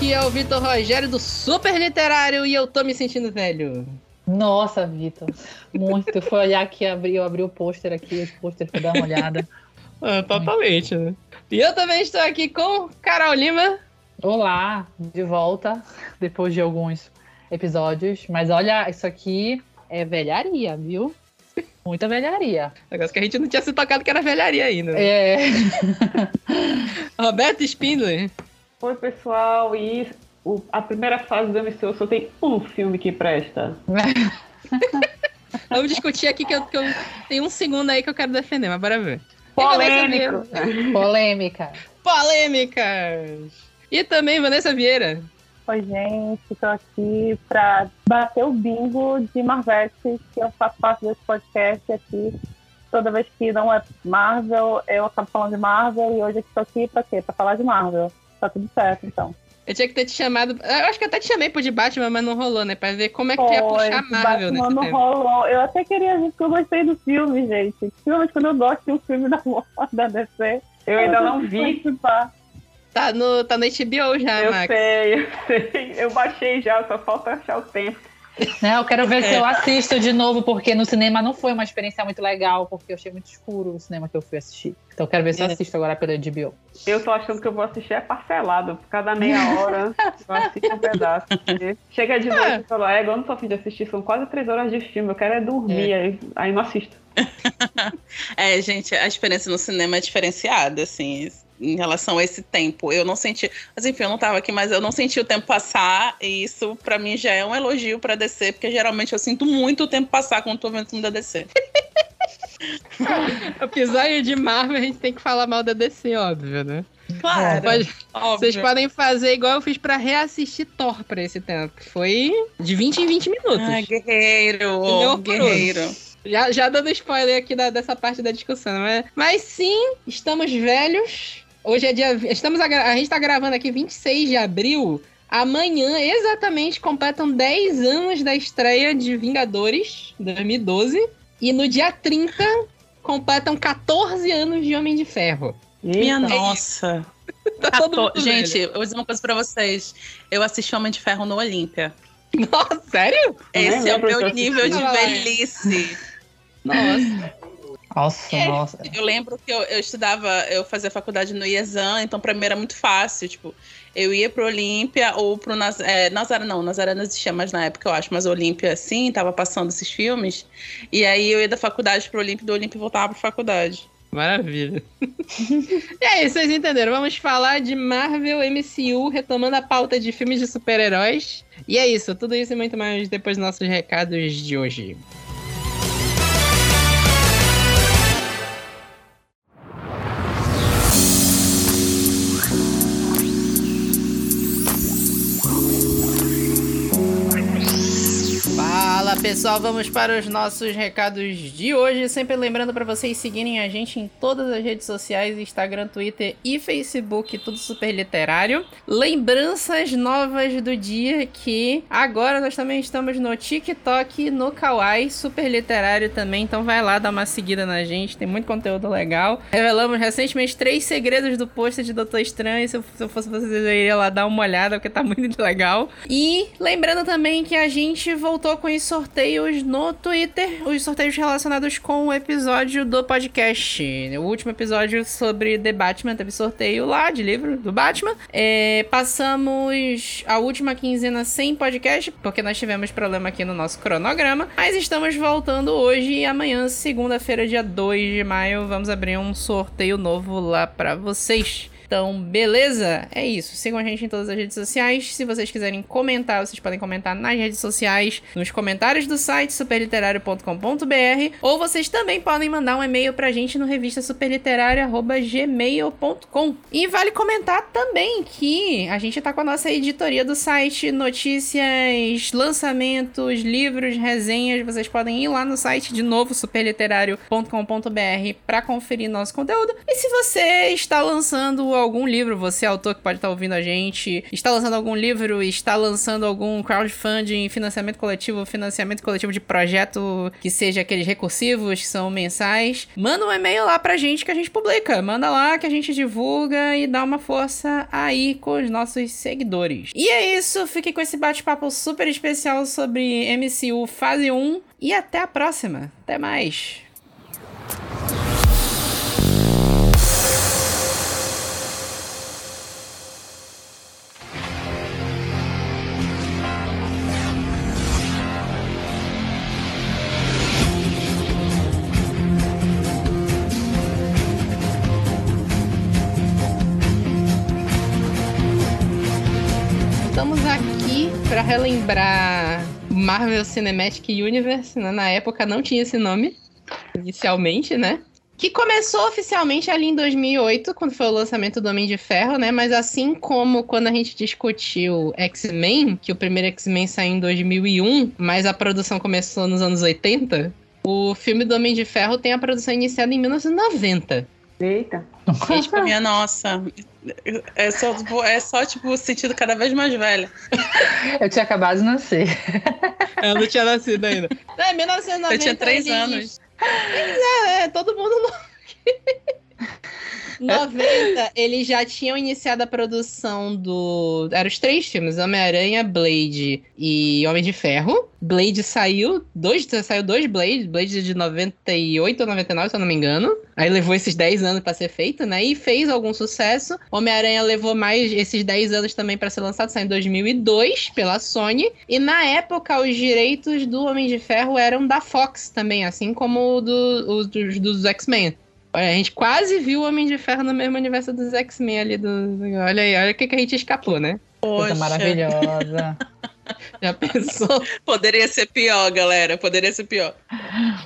Aqui é o Vitor Rogério do Super Literário e eu tô me sentindo velho. Nossa, Vitor, muito. Foi olhar aqui, abri, eu abri o pôster aqui, os pôsteres pra dar uma olhada. Ah, totalmente, né? E eu também estou aqui com Carol Lima. Olá, de volta, depois de alguns episódios. Mas olha, isso aqui é velharia, viu? Muita velharia. Negócio que a gente não tinha se tocado que era velharia ainda. né? É. Roberto Spindler. Oi, pessoal, e o- a primeira fase do MCU só tem um filme que presta. Vamos discutir aqui que eu, que eu tenho um segundo aí que eu quero defender, mas bora ver. Polêmico. Polêmica. Polêmicas! E também Vanessa Vieira. Oi, gente, tô aqui pra bater o bingo de Marvete, que eu faço parte desse podcast aqui. Toda vez que não é Marvel, eu acabo falando de Marvel e hoje eu tô aqui pra quê? Pra falar de Marvel. Tá tudo certo, então. Eu tinha que ter te chamado. Eu acho que até te chamei pro de Batman, mas não rolou, né? Pra ver como é que tu ia Foi, puxar Marvel Batman não tempo. rolou. Eu até queria dizer que eu gostei do filme, gente. Principalmente quando eu gosto de um filme da, da DC. Eu ainda não vi. participar. Tá no, tá no HBO já, Eu Max. sei, eu sei. Eu baixei já, só falta achar o tempo. Não, eu quero ver se É. eu assisto de novo, porque no cinema não foi uma experiência muito legal, porque eu achei muito escuro o cinema que eu fui assistir. Então eu quero ver se eu É. assisto agora pela HBO. Eu tô achando que eu vou assistir é parcelado. Por cada meia hora, eu assisto um pedaço. porque Chega de noite e fala, é, eu não tô afim de assistir, são quase três horas de filme, eu quero é dormir, aí, aí não assisto. É, gente, a experiência no cinema é diferenciada, assim, em relação a esse tempo. Eu não senti. Mas enfim, eu não tava aqui, mas eu não senti o tempo passar, e isso pra mim já é um elogio pra DC, porque geralmente eu sinto muito o tempo passar quando tô vendo filme da DC. Episódio de Marvel, a gente tem que falar mal da DC, óbvio, né? Claro. Pode-. Vocês podem fazer igual eu fiz pra reassistir Thor pra esse tempo, que foi de 20 em 20 minutos. Ai, guerreiro, Horroroso. guerreiro. Já, já dando spoiler aqui da- dessa parte da discussão, né? Mas sim, estamos velhos. Hoje é dia. Estamos a, a gente tá gravando aqui 26 de abril. Amanhã, exatamente, completam 10 anos da estreia de Vingadores 2012. E no dia 30, completam 14 anos de Homem de Ferro. Minha Eita. nossa. Tá todo Cato- mundo Gente, velho. eu vou dizer uma coisa pra vocês. Eu assisti Homem de Ferro no Olímpia. Nossa, sério? Esse é o meu eu nível de assisti. velhice. Nossa. Nossa, É. nossa. Eu lembro que eu, eu estudava, eu fazia faculdade no IESAN, então pra mim era muito fácil. Tipo, eu ia pro Olímpia ou pro Naz, é, Nazaré, não, Nazaré não existia mais na época, eu acho, mas Olímpia, sim, tava passando esses filmes. E aí eu ia da faculdade pro Olímpia, do Olímpia voltava pra faculdade. Maravilha. e aí, vocês entenderam? Vamos falar de Marvel MCU, retomando a pauta de filmes de super-heróis. E é isso, tudo isso e muito mais depois dos nossos recados de hoje. Fala pessoal, vamos para os nossos recados de hoje. Sempre lembrando para vocês seguirem a gente em todas as redes sociais: Instagram, Twitter e Facebook, tudo super literário. Lembranças novas do dia que agora nós também estamos no TikTok no Kawaii, super literário também. Então vai lá dar uma seguida na gente, tem muito conteúdo legal. Revelamos recentemente três segredos do pôster de Doutor Estranho. Se eu, se eu fosse vocês, eu iria lá dar uma olhada, porque tá muito legal. E lembrando também que a gente voltou com os sorteios no Twitter, os sorteios relacionados com o episódio do podcast. O último episódio sobre The Batman teve sorteio lá de livro do Batman. É, passamos a última quinzena sem podcast, porque nós tivemos problema aqui no nosso cronograma. Mas estamos voltando hoje e amanhã, segunda-feira, dia 2 de maio, vamos abrir um sorteio novo lá pra vocês. Então, beleza? É isso. Sigam a gente em todas as redes sociais. Se vocês quiserem comentar, vocês podem comentar nas redes sociais, nos comentários do site superliterário.com.br, ou vocês também podem mandar um e-mail pra gente no revista superliterário@gmail.com. E vale comentar também que a gente tá com a nossa editoria do site, notícias, lançamentos, livros, resenhas. Vocês podem ir lá no site de novo superliterário.com.br para conferir nosso conteúdo. E se você está lançando algum livro, você autor que pode estar ouvindo a gente, está lançando algum livro, está lançando algum crowdfunding, financiamento coletivo, financiamento coletivo de projeto que seja aqueles recursivos, que são mensais, manda um e-mail lá pra gente que a gente publica. Manda lá que a gente divulga e dá uma força aí com os nossos seguidores. E é isso, fique com esse bate-papo super especial sobre MCU Fase 1 e até a próxima. Até mais. Relembrar Marvel Cinematic Universe, né? Na época não tinha esse nome, inicialmente, né? Que começou oficialmente ali em 2008, quando foi o lançamento do Homem de Ferro, né? Mas assim como quando a gente discutiu X-Men, que o primeiro X-Men saiu em 2001, mas a produção começou nos anos 80, o filme do Homem de Ferro tem a produção iniciada em 1990. Eita. Gente, pra minha nossa. É só, é só, tipo, sentido cada vez mais velha. Eu tinha acabado de nascer. Eu não tinha nascido ainda. É, 1990. Eu tinha três anos. É, é, todo mundo. 90, eles já tinham iniciado a produção do. Eram os três filmes: Homem-Aranha, Blade e Homem de Ferro. Blade saiu, dois, saiu dois Blade, Blade de 98 ou 99, se eu não me engano. Aí levou esses 10 anos pra ser feito, né? E fez algum sucesso. Homem-Aranha levou mais esses 10 anos também pra ser lançado, saiu em 2002 pela Sony. E na época, os direitos do Homem de Ferro eram da Fox também, assim como do- os dos, dos X-Men. Olha, a gente quase viu o Homem de Ferro no mesmo universo dos X-Men ali. Do... Olha aí, olha o que, que a gente escapou, né? Coisa maravilhosa. Já pensou? poderia ser pior, galera. Poderia ser pior.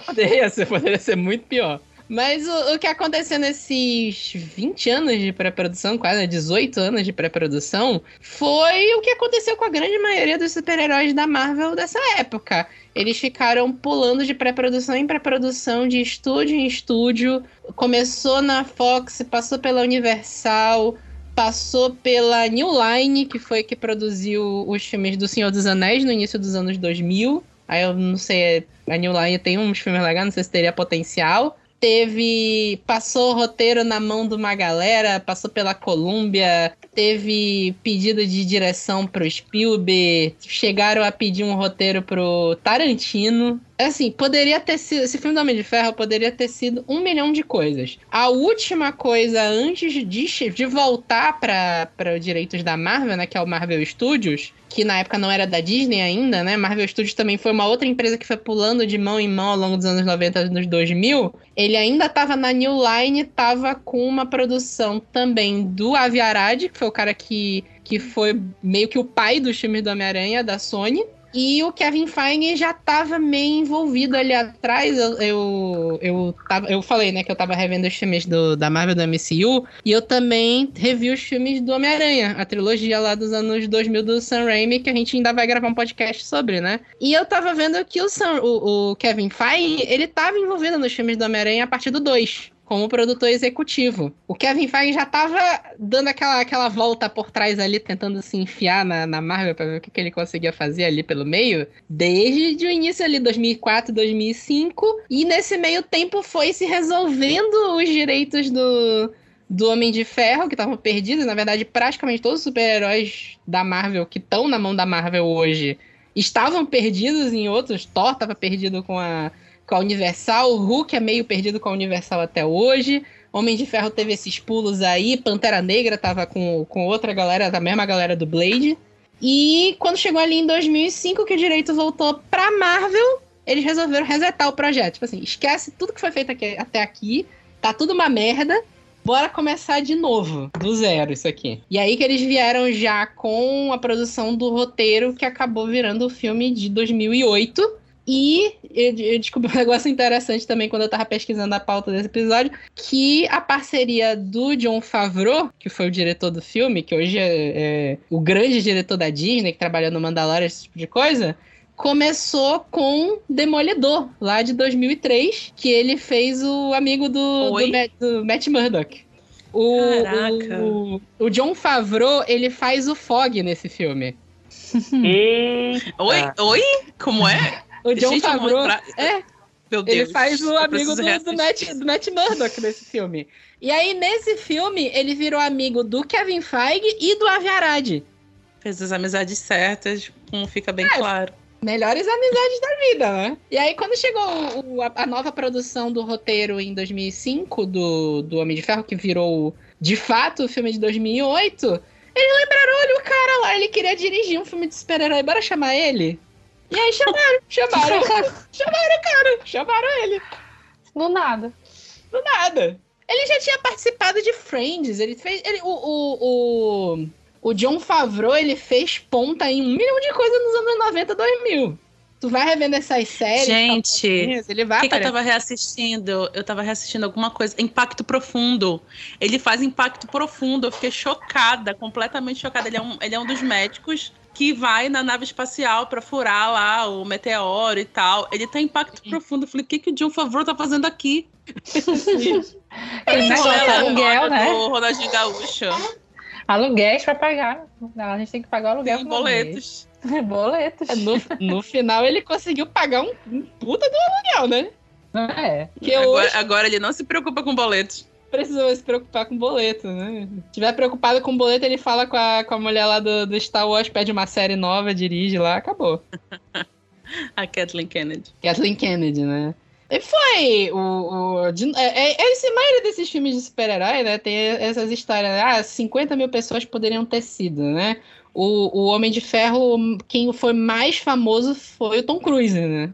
Poderia ser, poderia ser muito pior. Mas o, o que aconteceu nesses 20 anos de pré-produção, quase 18 anos de pré-produção, foi o que aconteceu com a grande maioria dos super-heróis da Marvel dessa época. Eles ficaram pulando de pré-produção em pré-produção, de estúdio em estúdio. Começou na Fox, passou pela Universal, passou pela New Line, que foi que produziu os filmes do Senhor dos Anéis no início dos anos 2000. Aí eu não sei, a New Line tem uns filmes legais, não sei se teria potencial. Teve. Passou o roteiro na mão de uma galera, passou pela Columbia, teve pedido de direção pro Spielberg, chegaram a pedir um roteiro pro Tarantino. Assim, poderia ter sido. Esse filme do Homem de Ferro poderia ter sido um milhão de coisas. A última coisa antes de, de voltar para os direitos da Marvel, né? Que é o Marvel Studios, que na época não era da Disney ainda, né? Marvel Studios também foi uma outra empresa que foi pulando de mão em mão ao longo dos anos 90 e nos 2000. Ele ainda estava na New Line, estava com uma produção também do Avi Arad, que foi o cara que, que foi meio que o pai dos filmes do Homem-Aranha, da Sony. E o Kevin Feige já tava meio envolvido ali atrás. Eu, eu, eu, tava, eu falei, né, que eu tava revendo os filmes do, da Marvel do MCU. E eu também revi os filmes do Homem-Aranha, a trilogia lá dos anos 2000 do Sam Raimi, que a gente ainda vai gravar um podcast sobre, né? E eu tava vendo que o, Sam, o, o Kevin Feige, ele tava envolvido nos filmes do Homem-Aranha a partir do 2 como produtor executivo. O Kevin Feige já tava dando aquela, aquela volta por trás ali, tentando se enfiar na, na Marvel para ver o que, que ele conseguia fazer ali pelo meio, desde o início ali, 2004, 2005. E nesse meio tempo foi se resolvendo os direitos do, do Homem de Ferro, que estavam perdidos. Na verdade, praticamente todos os super-heróis da Marvel que estão na mão da Marvel hoje estavam perdidos em outros. Thor estava perdido com a com a Universal, o Hulk é meio perdido com a Universal até hoje. Homem de Ferro teve esses pulos aí, Pantera Negra tava com, com outra galera, da mesma galera do Blade. E quando chegou ali em 2005, que o direito voltou pra Marvel, eles resolveram resetar o projeto. Tipo assim, esquece tudo que foi feito aqui, até aqui, tá tudo uma merda, bora começar de novo, do zero isso aqui. E aí que eles vieram já com a produção do roteiro que acabou virando o filme de 2008, e eu, descobri um negócio interessante também quando eu tava pesquisando a pauta desse episódio, que a parceria do John Favreau, que foi o diretor do filme, que hoje é, é o grande diretor da Disney, que trabalhou no Mandalorian, esse tipo de coisa, começou com Demolidor, lá de 2003, que ele fez o amigo do, do, Matt, do Matt Murdock. O, Caraca. o, o John Favreau, ele faz o Fog nesse filme. Eita. Oi? Oi? Como é? O John Favreau, lembrar- é, Meu Deus. ele faz o amigo do, do. Matt, do Matt Murdock nesse filme. E aí, nesse filme, ele virou amigo do Kevin Feige e do Avi Arad. Fez as amizades certas, como fica bem É. claro. Melhores amizades da vida, né? E aí, quando chegou o- a, a nova produção do roteiro em 2005, do, do Homem de Ferro, que virou, de fato, o filme de 2008, eles lembraram, olha, o cara lá, ele queria dirigir um filme de super-herói, bora chamar ele? E aí chamaram, chamaram, chamaram o cara, chamaram ele, Do nada. do nada. Ele já tinha participado de Friends, ele fez, ele, o, o, o, o John Favreau, ele fez ponta em um milhão de coisas nos anos 90, 2000. Tu vai revendo essas séries, Gente, ele O vai que, que eu tava reassistindo? Eu tava reassistindo alguma coisa. Impacto Profundo. Ele faz Impacto Profundo. Eu fiquei chocada, completamente chocada. Ele é um, ele é um dos médicos que vai na nave espacial pra furar lá o meteoro e tal. Ele tá em Impacto Profundo. Eu falei, o que, que o John Favreau tá fazendo aqui? Negócio é aluguel, né? Do Ronaldinho Gaúcho. Aluguéis pra pagar. A gente tem que pagar o aluguel. Tem todo boletos. Boletos. É, No, no final, ele conseguiu pagar um, um puta do aluguel, né? É. Que Agora, hoje agora ele não se preocupa com boletos. Precisou se preocupar com boleto, né? Se tiver preocupado com boleto, ele fala com a, com a mulher lá do, do Star Wars, pede uma série nova, dirige lá, acabou. A Kathleen Kennedy. Kathleen Kennedy, né? E foi o. o de- é, é, esse, a maioria desses filmes de super-herói, né? Tem essas histórias. né? Ah, 50 mil pessoas poderiam ter sido, né? O, o Homem de Ferro, quem foi mais famoso foi o Tom Cruise, né?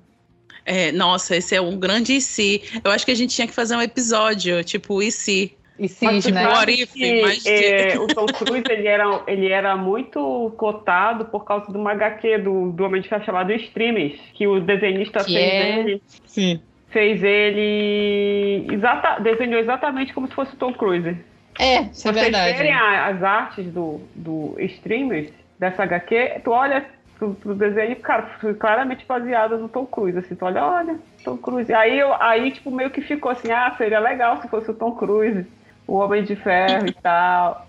É, nossa, esse é um grande e se. Eu acho que a gente tinha que fazer um episódio, tipo, e se. E Mas cis, tu né? What sabe if, que, mas- é, o Tom Cruise ele era, ele era muito cotado por causa de uma HQ do, do Homem de Ferro chamado Streamers, que o desenhista Que fez é- ele. Sim. Fez ele. Exata, desenhou exatamente como se fosse o Tom Cruise. É, isso é Vocês verdade. verem a- as artes do, do Streamers, dessa HQ, tu olha pro, pro desenho, cara, foi claramente baseado no Tom Cruise, assim, tu olha, olha, Tom Cruise. Aí, eu, aí, tipo, meio que ficou assim, ah, seria legal se fosse o Tom Cruise, o Homem de Ferro e tal.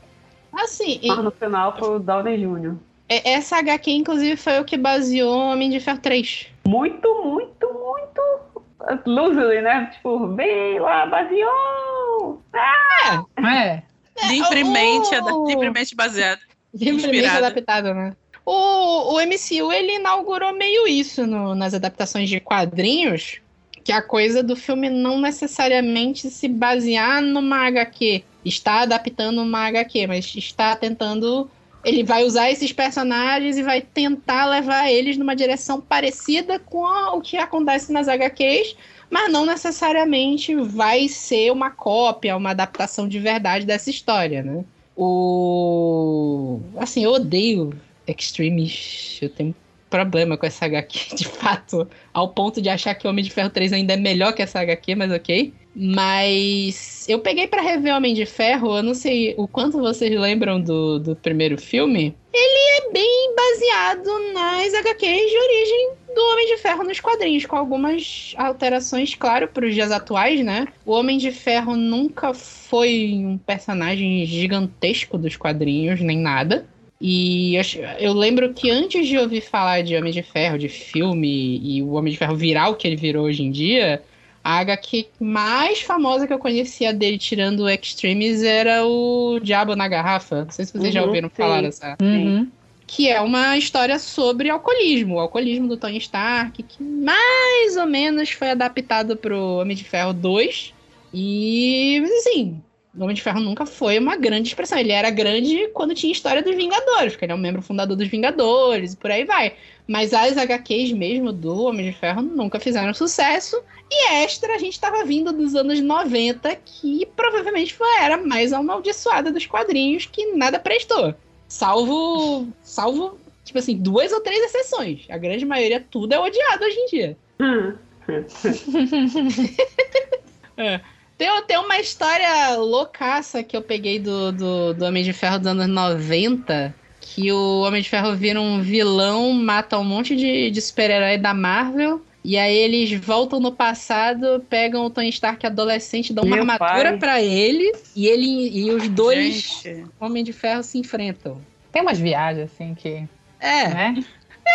Assim, e- Mas no final foi o Downey Jr. é- essa HQ, inclusive, foi o que baseou o Homem de Ferro 3. Muito, muito, muito loosely, né? Tipo, vem lá, baseou! É. Livremente, o- ada- livremente baseado. Livremente Inspirada. adaptado, né? O, o MCU, ele inaugurou meio isso no- nas adaptações de quadrinhos, que a coisa do filme não necessariamente se basear numa HQ. Está adaptando uma HQ, mas está tentando... Ele vai usar esses personagens e vai tentar levar eles numa direção parecida com a- o que acontece nas HQs, mas não necessariamente vai ser uma cópia, uma adaptação de verdade dessa história, né? O. Assim, eu odeio Extremes. Eu tenho problema com essa HQ, de fato. Ao ponto de achar que Homem de Ferro 3 ainda é melhor que essa HQ, mas ok. Mas eu peguei pra rever Homem de Ferro, eu não sei o quanto vocês lembram do, do primeiro filme. Ele é bem baseado nas HQs de origem do Homem de Ferro nos quadrinhos, com algumas alterações, claro, para os dias atuais, né? O Homem de Ferro nunca foi um personagem gigantesco dos quadrinhos, nem nada. E eu, eu lembro que antes de ouvir falar de Homem de Ferro, de filme, e o Homem de Ferro virar o que ele virou hoje em dia, a HQ mais famosa que eu conhecia dele, tirando o Extremes, era o Diabo na Garrafa. Não sei se vocês já Uhum, ouviram sim. falar dessa Uhum. que é uma história sobre alcoolismo, o alcoolismo do Tony Stark, que mais ou menos foi adaptado pro Homem de Ferro 2. E, mas assim, o Homem de Ferro nunca foi uma grande expressão. Ele era grande quando tinha história dos Vingadores, porque ele é um membro fundador dos Vingadores e por aí vai. Mas as HQs mesmo do Homem de Ferro nunca fizeram sucesso. E extra, a gente estava vindo dos anos 90, que provavelmente foi a era mais amaldiçoada dos quadrinhos, que nada prestou. Salvo, salvo, tipo assim, duas ou três exceções. A grande maioria, tudo é odiado hoje em dia. Hum. Tem, tem uma história loucaça que eu peguei do, do, do Homem de Ferro dos anos 90, que o Homem de Ferro vira um vilão, mata um monte de, de super-herói da Marvel, E aí eles voltam no passado, pegam o Tony Stark adolescente, dão uma Meu armadura pai. pra ele e ele e os dois Gente, Homem de Ferro se enfrentam. Tem umas viagens assim que. É, Né?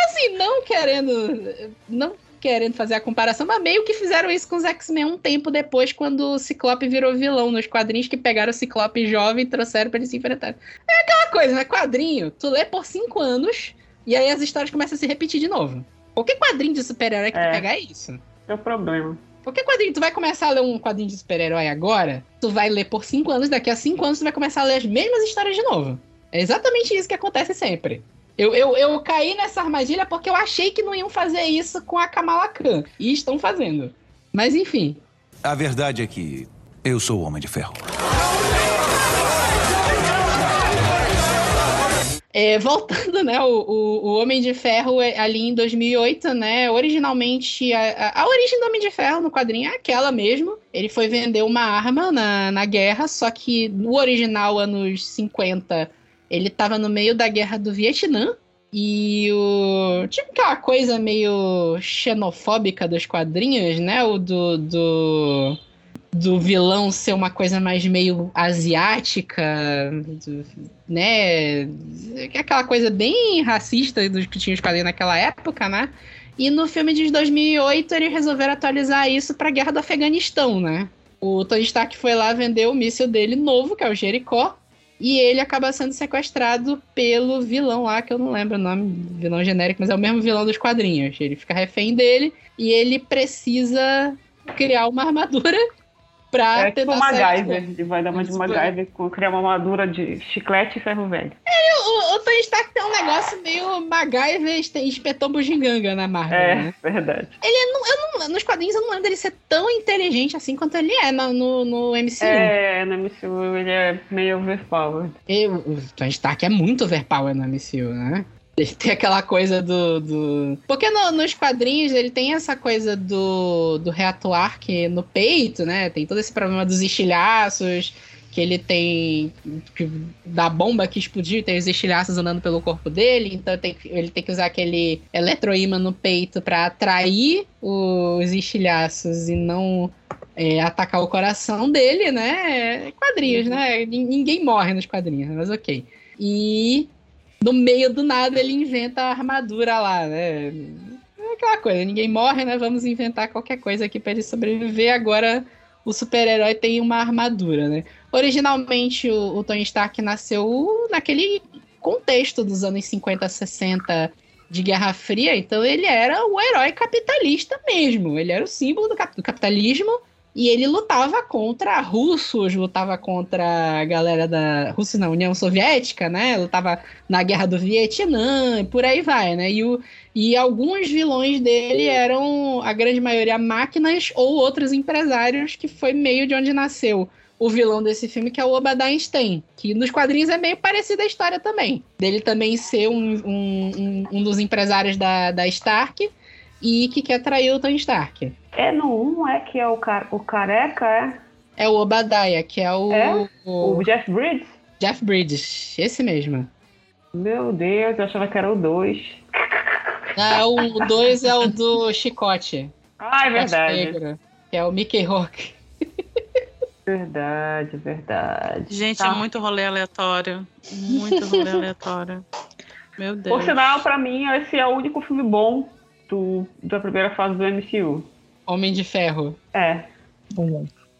assim, não querendo. Não querendo fazer a comparação, mas meio que fizeram isso com os X-Men um tempo depois, quando o Ciclope virou vilão nos quadrinhos que pegaram o Ciclope jovem e trouxeram pra ele se enfrentar. É aquela coisa, né? Quadrinho, tu lê por cinco anos e aí as histórias começam a se repetir de novo. Qualquer quadrinho de super-herói que É. tu pegar é isso. É o problema. Qualquer quadrinho, tu vai começar a ler um quadrinho de super-herói agora, tu vai ler por cinco anos, daqui a cinco anos tu vai começar a ler as mesmas histórias de novo. É exatamente isso que acontece sempre. Eu, eu, eu caí nessa armadilha porque eu achei que não iam fazer isso com a Kamala Khan. E estão fazendo. Mas enfim. A verdade é que eu sou o Homem de Ferro. É, voltando, né, o, o, o Homem de Ferro é ali em 2008, né, originalmente, a, a, a origem do Homem de Ferro no quadrinho é aquela mesmo, ele foi vender uma arma na, na guerra, só que no original, anos 50, ele tava no meio da guerra do Vietnã, e o. Tipo aquela coisa meio xenofóbica dos quadrinhos, né? O do. do do vilão ser uma coisa mais meio asiática, né? É Aquela coisa bem racista dos que tinha os quadrinhos naquela época, né? E no filme de 2008 eles resolveram atualizar isso pra Guerra do Afeganistão, né? O Tony Stark foi lá vender o míssil dele novo, que é o Jericó, e ele acaba sendo sequestrado pelo vilão lá, que eu não lembro o nome, vilão genérico, mas é o mesmo vilão dos quadrinhos. Ele fica refém dele e ele precisa criar uma armadura pra É tipo tentar MacGyver. Ele vai dar uma de MacGyver, com- criar uma armadura de chiclete e ferro velho. O, o Tony Stark tem um negócio meio MacGyver e inspetor bugiganga na Marvel, É, né? verdade. Não- nos quadrinhos eu não lembro dele ser tão inteligente assim quanto ele é no, no, no MCU. É, no MCU ele é meio overpowered. E o Tony Stark é muito overpower no MCU, né? Ele tem aquela coisa do. do... Porque no- nos quadrinhos ele tem essa coisa do, do reatuar que no peito, né? Tem todo esse problema dos estilhaços, que ele tem. que- da bomba que explodiu, tem os estilhaços andando pelo corpo dele, então tem ele tem que usar aquele eletroímã no peito pra atrair os estilhaços e não é, atacar o coração dele, né? Quadrinhos, né? Nin- Ninguém morre nos quadrinhos, mas ok. E no meio do nada ele inventa a armadura lá, né? É aquela coisa, ninguém morre, né? Vamos inventar qualquer coisa aqui pra ele sobreviver. Agora o super-herói tem uma armadura, né? Originalmente o, o Tony Stark nasceu naquele contexto dos anos 50, 60 de Guerra Fria, então ele era o herói capitalista mesmo. Ele era o símbolo do, cap- do capitalismo e ele lutava contra russos, lutava contra a galera da Rússia, na União Soviética, né? Lutava na Guerra do Vietnã, e por aí vai, né? E, o, e alguns vilões dele eram, a grande maioria, máquinas ou outros empresários, que foi meio de onde nasceu o vilão desse filme, que é o Obadiah Einstein, que nos quadrinhos é meio parecida a história também. Dele também ser um, um, um, um dos empresários da, da Stark e que quer trair o Tony Stark. É no 1, é que é o, car o careca, é? É o Obadiah, que é o, É? o O Jeff Bridges? Jeff Bridges, esse mesmo. Meu Deus, eu achava que era o 2. Ah, o 2 é o do Chicote. Ah, é verdade. Negro, que é o Mickey Rourke. Verdade, verdade. Gente, Tá. é muito rolê aleatório. Muito rolê aleatório. Meu Deus. Por sinal, pra mim, esse é o único filme bom do, da primeira fase do MCU. Homem de Ferro. É.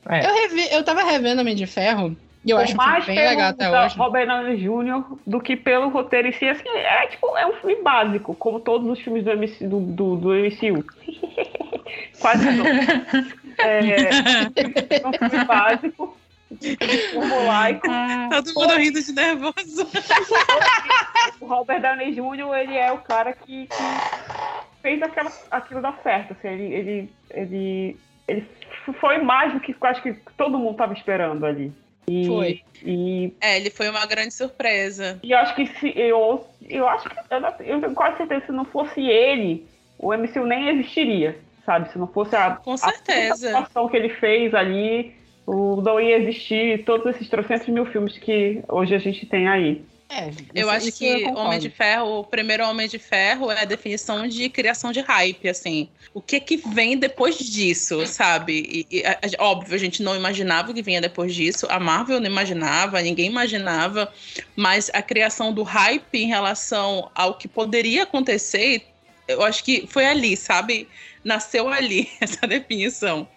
É. Eu, revi, eu tava revendo Homem de Ferro e eu Por acho mais bem legal até hoje. Robert Downey Jr. do que pelo roteiro em si. Assim, é, tipo, é um filme básico, como todos os filmes do, MC, do, do, do MCU. Quase não. É, é um filme básico, formulaico. Todo mundo rindo de nervoso. O Robert Downey Jr., ele é o cara que, que fez aquela, aquilo dar certo. Assim, ele, ele, ele, ele foi mais do que acho que todo mundo estava esperando ali. E, Foi. E, É, ele foi uma grande surpresa. e eu acho que se eu, eu acho que eu, tenho quase certeza que se não fosse ele, o MCU nem existiria, sabe? Se não fosse a, Com a certeza. atuação que ele fez ali, o, não ia existir todos esses trocentos mil filmes que hoje a gente tem aí. É, Eu acho eu que concordo. Homem de Ferro, o primeiro Homem de Ferro é a definição de criação de hype, assim. O que que vem depois disso, sabe? E, e, óbvio, a gente não imaginava o que vinha depois disso. A Marvel não imaginava, ninguém imaginava. Mas a criação do hype em relação ao que poderia acontecer, eu acho que foi ali, sabe? Nasceu ali essa definição.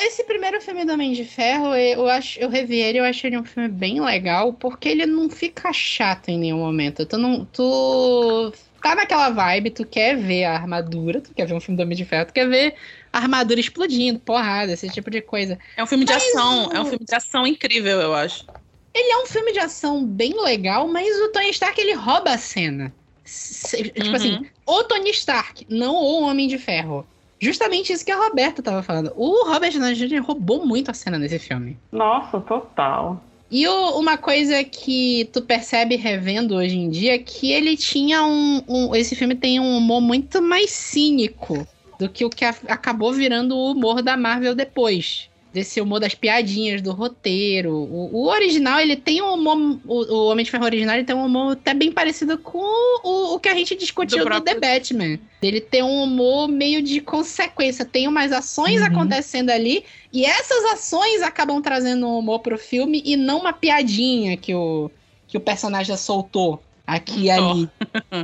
Esse primeiro filme do Homem de Ferro, eu acho, eu revi ele, eu achei ele um filme bem legal, porque ele não fica chato em nenhum momento. Tu não, tu tá naquela vibe, tu quer ver a armadura, tu quer ver um filme do Homem de Ferro, tu quer ver a armadura explodindo, porrada, esse tipo de coisa. É um filme de Mas ação, o- é um filme de ação incrível, eu acho. Ele é um filme de ação bem legal, mas o Tony Stark ele rouba a cena. Tipo Uhum. assim, o Tony Stark, não o Homem de Ferro. Justamente isso que a Roberta tava falando. O Robert Downey Jr. roubou muito a cena nesse filme. Nossa, total. E o- uma coisa que tu percebe revendo hoje em dia é que ele tinha um, um- Esse filme tem um humor muito mais cínico do que o que a- acabou virando o humor da Marvel depois. Desse humor das piadinhas, do roteiro. O, o original, ele tem um humor. O, o Homem de Ferro original, ele tem um humor até bem parecido com o, o que a gente discutiu Do do, próprio- The Batman. Ele tem um humor meio de consequência. Tem umas ações Uhum. acontecendo ali e essas ações acabam trazendo um humor pro filme e não uma piadinha que o, que o personagem soltou aqui e Um ali.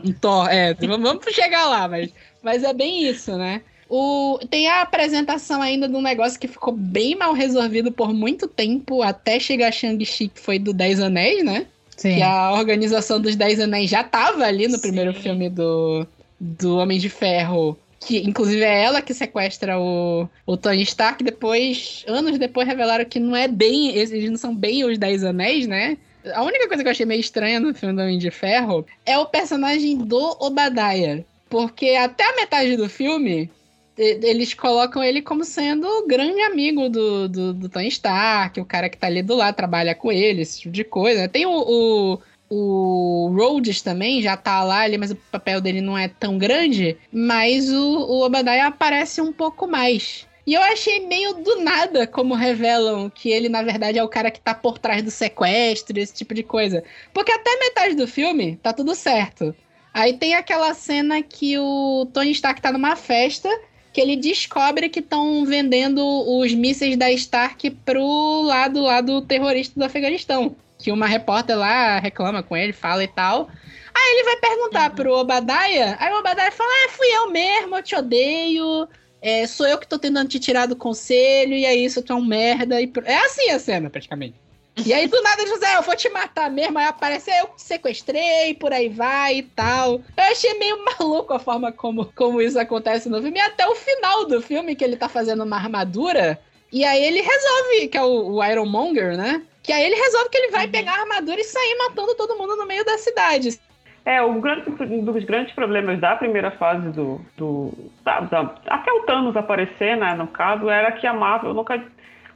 Um Thor, é. Vamos vamos chegar lá, mas, mas é bem isso, né? O, tem a apresentação ainda de um negócio que ficou bem mal resolvido por muito tempo, até chegar Shang-Chi, que foi do Dez Anéis, né? Sim. Que a organização dos Dez Anéis já tava ali no Sim. primeiro filme do, do Homem de Ferro. Que inclusive é ela que sequestra o, o Tony Stark. Depois, anos depois, revelaram que não é bem. Eles não são bem os Dez Anéis, né? A única coisa que eu achei meio estranha no filme do Homem de Ferro é o personagem do Obadiah. Porque até a metade do filme, eles colocam ele como sendo o grande amigo do, do, do Tony Stark, o cara que tá ali do lado, trabalha com ele, esse tipo de coisa. Tem o, o, o Rhodes também, já tá lá ali, mas o papel dele não é tão grande. Mas o, o Obadiah aparece um pouco mais. E eu achei meio do nada como revelam que ele, na verdade, é o cara que tá por trás do sequestro, esse tipo de coisa. Porque até metade do filme tá tudo certo. Aí tem aquela cena que o Tony Stark tá numa festa que ele descobre que estão vendendo os mísseis da Stark pro lado lá do terrorista do Afeganistão. Que uma repórter lá reclama com ele, fala e tal. Aí ele vai perguntar Uhum. pro Obadiah, aí o Obadiah fala, é, fui eu mesmo, eu te odeio, é, sou eu que tô tentando te tirar do conselho, e é isso, tu é um merda. E... É assim a cena, praticamente. E aí, do nada, José, eu vou te matar mesmo. Aí aparece, "É, eu te sequestrei, por aí vai e tal. Eu achei meio maluco a forma como, como isso acontece no filme. E até o final do filme, que ele tá fazendo uma armadura. E aí ele resolve, que é o, o Ironmonger, né? Que aí ele resolve que ele vai pegar a armadura e sair matando todo mundo no meio da cidade. É, o grande, um dos grandes problemas da primeira fase do. do da- da- até o Thanos aparecer, né, no caso, era que a Marvel nunca.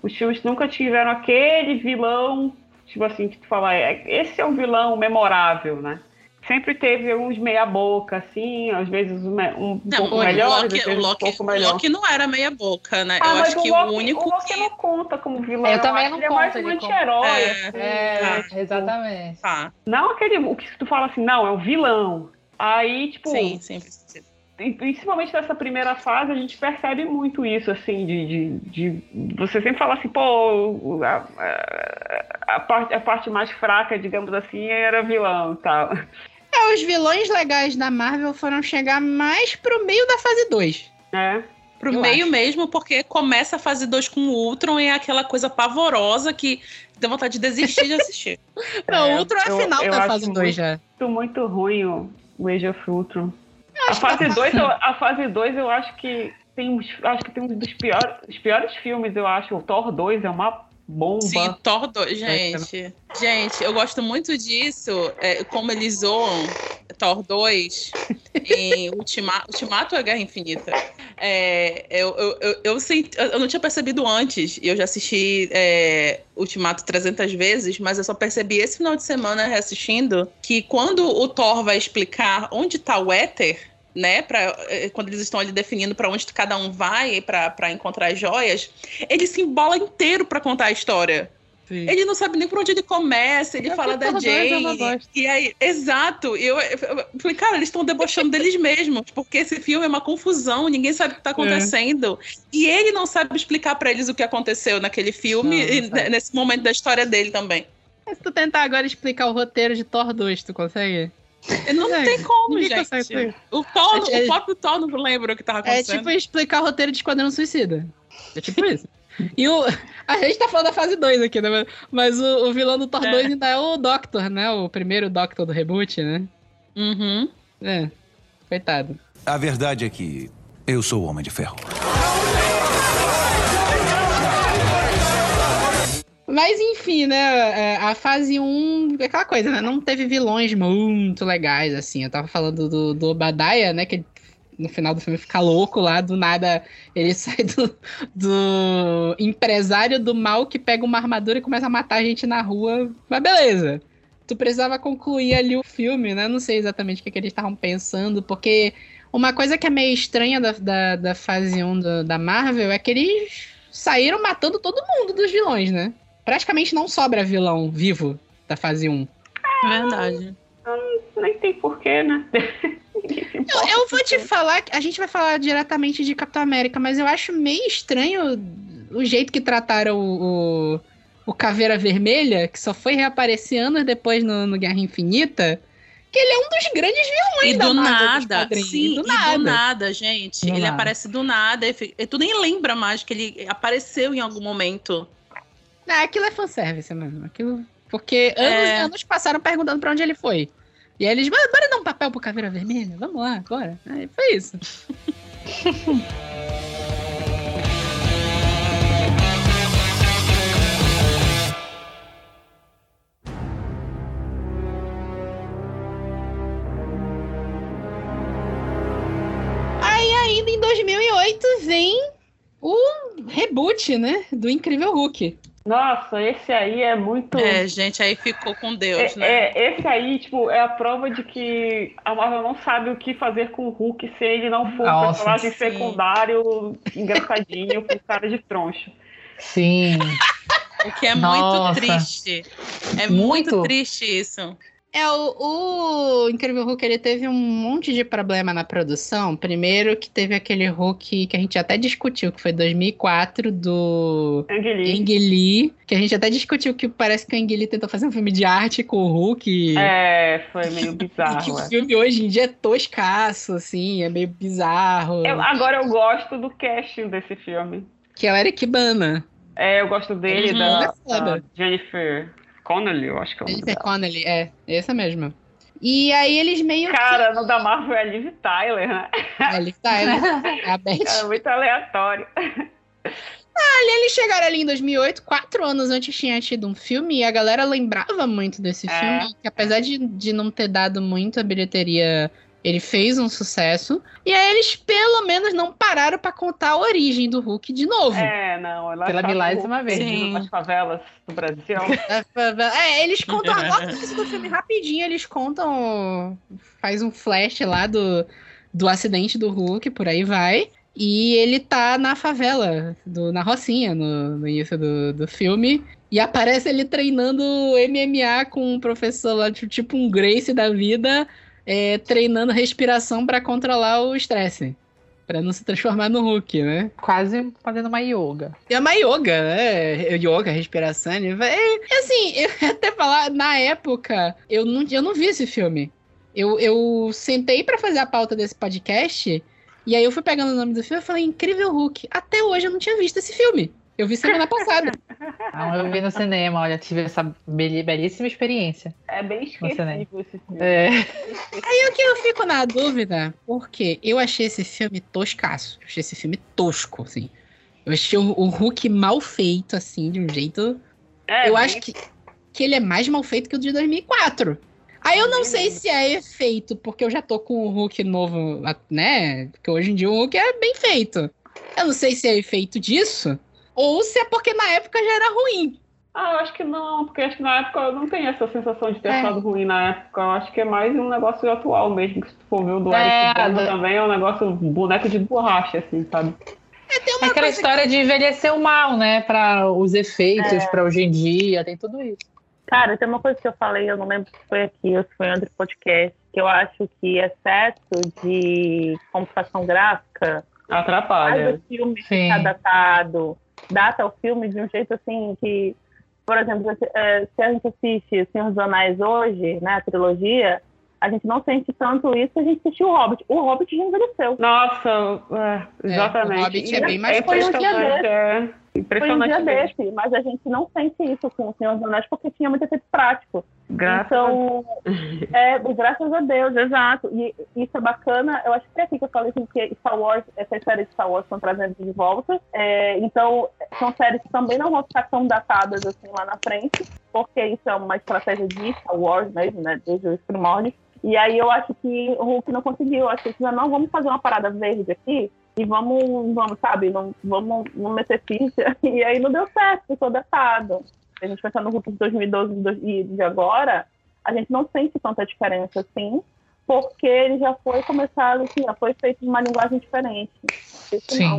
Os filmes nunca tiveram aquele vilão, tipo assim, que tu fala, é, esse é um vilão memorável, né? Sempre teve uns meia-boca, assim, às vezes um, um Não, pouco o melhor, Loki, vezes o um Loki, pouco o melhor. Loki não era meia boca, né? Ah, eu mas acho que Loki, o único o Loki que... não conta como vilão. Eu também não que ele é mais um ele como- anti-herói. É, assim, É? Tipo, exatamente. Tá, Não aquele o que tu fala assim, não, é um vilão. Aí, tipo, sim, sim. E principalmente nessa primeira fase, a gente percebe muito isso, assim, de, de, de você sempre fala assim, pô, a, a, a parte, a parte mais fraca, digamos assim, era vilão e tal. É, os vilões legais da Marvel foram chegar mais pro meio da fase 2. né? Pro Eu meio acho. mesmo, porque começa a fase 2 com o Ultron e é aquela coisa pavorosa que dá vontade de desistir de assistir. Não, É, o Ultron é eu- final eu da acho fase 2 muito- já. Muito, muito ruim o, o Age of Ultron. A acho que fase é 2, eu, a fase 2 eu acho que tem uns, acho que tem um dos piores, os piores filmes, eu acho. O Thor 2 é uma bomba. Sim, Thor 2, gente. Gente, eu gosto muito disso, é, como eles zoam Thor 2 em Ultima, Ultimato ou Guerra Infinita. É, eu, eu, eu, eu, senti- eu não tinha percebido antes, e eu já assisti é, Ultimato 300 vezes, mas eu só percebi esse final de semana reassistindo que quando o Thor vai explicar onde tá o éter, né, pra, eh, quando eles estão ali definindo pra onde cada um vai pra encontrar as joias, ele se embola inteiro pra contar a história. Sim. Ele não sabe nem por onde ele começa, ele É fala da é Jane. E aí, exato. Eu, eu, eu falei, cara, eles estão debochando deles mesmos, porque esse filme é uma confusão, ninguém sabe o que tá acontecendo. E ele não sabe explicar pra eles o que aconteceu naquele filme Não, não e nesse momento da história dele também. Se tu tentar agora explicar o roteiro de Thor 2, tu consegue? Não Gente, tem como, gente. explicar. O, Thor, É- o próprio Thor não lembra o que tava É acontecendo. tipo explicar o roteiro de Esquadrão Suicida. É tipo isso. E o. A gente tá falando da fase 2 aqui, né? Mas o, o vilão do Thor É. 2 ainda é o Doctor, né? O primeiro Doctor do reboot, né? Uhum. É. Coitado. A verdade é que eu sou o Homem de Ferro. Mas enfim, né? é, A fase 1, é aquela coisa, né? Não teve vilões muito legais, assim. Eu tava falando do, do Obadiah, né? Que no final do filme fica louco lá, do nada ele sai do, do empresário do mal que pega uma armadura e começa a matar gente na rua. Mas beleza. Tu precisava concluir ali o filme, né? Não sei exatamente o que, que eles estavam pensando, porque uma coisa que é meio estranha da, da, da fase 1 do- da Marvel é que eles saíram matando todo mundo dos vilões, né? Praticamente não sobra vilão vivo da fase 1. Verdade. Nem tem porquê, né? Eu, eu vou te falar, que a gente vai falar diretamente de Capitão América, mas eu acho meio estranho o jeito que trataram o, o, o Caveira Vermelha, que só foi reaparecer anos depois no, no Guerra Infinita, que ele é um dos grandes vilões E da do nada, sim, E do e nada. do nada, gente. Do ele nada. aparece do nada. e e tu nem lembra mais que ele apareceu em algum momento. Ah, aquilo é fanservice mesmo. Aquilo... Porque anos e É. anos passaram perguntando pra onde ele foi. E aí eles, "Bora- dar um papel pro Caveira Vermelha? Vamos lá, bora. Aí foi isso. Aí ainda em 2008 vem o reboot, né? Do Incrível Hulk. Nossa, esse aí é muito. É, gente, aí ficou com Deus, É, né? é, esse aí, tipo, é a prova de que a Marvel não sabe o que fazer com o Hulk se ele não for um personagem sim. secundário, engraçadinho, com cara de troncho. Sim. O que é Nossa. muito triste. É muito, Muito. triste isso. É, o, o Incrível Hulk, ele teve um monte de problema na produção. Primeiro que teve aquele Hulk que a gente até discutiu, que foi 2004, do Ang que a gente até discutiu que parece que o Ang tentou fazer um filme de arte com o Hulk. É, foi meio E que bizarro. o é. filme hoje em dia é toscaço, assim, é meio bizarro. Eu- agora eu gosto do casting desse filme. Que é o Eric Bana. É, eu gosto dele, Uhum. da, É da Jennifer Connelly, eu acho que é o nome Jennifer dela. Connelly, é, essa mesmo. E aí eles meio Cara, no da Marvel é a Liv Tyler, né? que. Ele tá, ele, a Beth. É muito aleatório. Eles chegaram ali em 2008, quatro anos antes tinha tido um filme, e a galera lembrava muito desse É. filme, que apesar de, de não ter dado muita bilheteria, ele fez um sucesso. E aí eles, pelo menos, não pararam pra contar a origem do Hulk de novo. É, não. Ela Pela milésima vez. Sim. nas favelas do Brasil. É, eles contam agora do filme rapidinho, eles contam. Faz um flash lá do, do acidente do Hulk, por aí vai. E ele tá na favela, do, na Rocinha, no, no início do, do filme. E aparece ele treinando MMA com um professor lá, tipo- tipo um Grace da vida, é, treinando respiração pra controlar o estresse. Pra não se transformar no Hulk, né? Quase fazendo uma yoga. É uma yoga, né? Yoga, respiração. É, assim, eu até falar, na época, eu não, eu não vi esse filme. Eu, eu sentei pra fazer a pauta desse podcast, e aí eu fui pegando o nome do filme e falei, Incrível Hulk. Até hoje eu não tinha visto esse filme. Eu vi semana passada. Ah, eu vi no cinema, olha, tive essa belíssima experiência. É bem esse filme. É. Aí o que eu fico na dúvida, porque eu achei esse filme toscaço. Eu achei esse filme tosco, assim. Eu achei o, o Hulk mal feito, assim, de um jeito É, eu bem- acho que, que ele é mais mal feito que o de 2004. Aí eu não sei se é efeito, porque eu já tô com o Hulk novo, né? Porque hoje em dia o Hulk é bem feito. Eu não sei se é efeito disso, ou se é porque na época já era ruim. Ah, eu acho que não, porque acho que na época eu não tenho essa sensação de ter É. achado ruim na época. Eu acho que é mais um negócio atual mesmo, que se tu for ver o do É, Eric do- também é um negócio boneco de borracha, assim, sabe? tem É uma aquela história de envelhecer o mal, né? Para os efeitos, É. pra hoje em dia, tem tudo isso. Cara, tem uma coisa que eu falei, eu não lembro se foi aqui ou se foi em outro podcast, que eu acho que excesso de computação gráfica faz Atrapalha. o filme Sim. ficar datado, data o filme de um jeito assim que, por exemplo, se, eh, se a gente assiste Senhor dos Anéis hoje, né, a trilogia, a gente não sente tanto isso que a gente assistiu o Hobbit. O Hobbit já envelheceu. Nossa, é, exatamente. o Hobbit é bem mais foi um dia desse. É Foi um impressionante. dia mesmo. desse, mas a gente não sente isso com o Senhor dos Anéis porque tinha muito efeito prático. Graças então, é, graças a Deus, exato. E isso é bacana. Eu acho que é aqui que eu falei assim, que Star Wars, essas séries de Star Wars estão trazendo de volta. É, então, são séries que também não vão ficar tão datadas assim lá na frente, porque isso é uma estratégia de Star Wars mesmo, né? Desde os primórdios. E aí eu acho que o Hulk não conseguiu. Eu acho que não, vamos fazer uma parada verde aqui e vamos, vamos sabe, não, vamos, vamos meter ficha. E aí não deu certo, ficou datado. Se a gente pensar no Hulk de 2012 e de agora, a gente não sente tanta diferença assim, porque ele já foi começado, assim, já foi feito numa linguagem diferente. Esse Sim. não.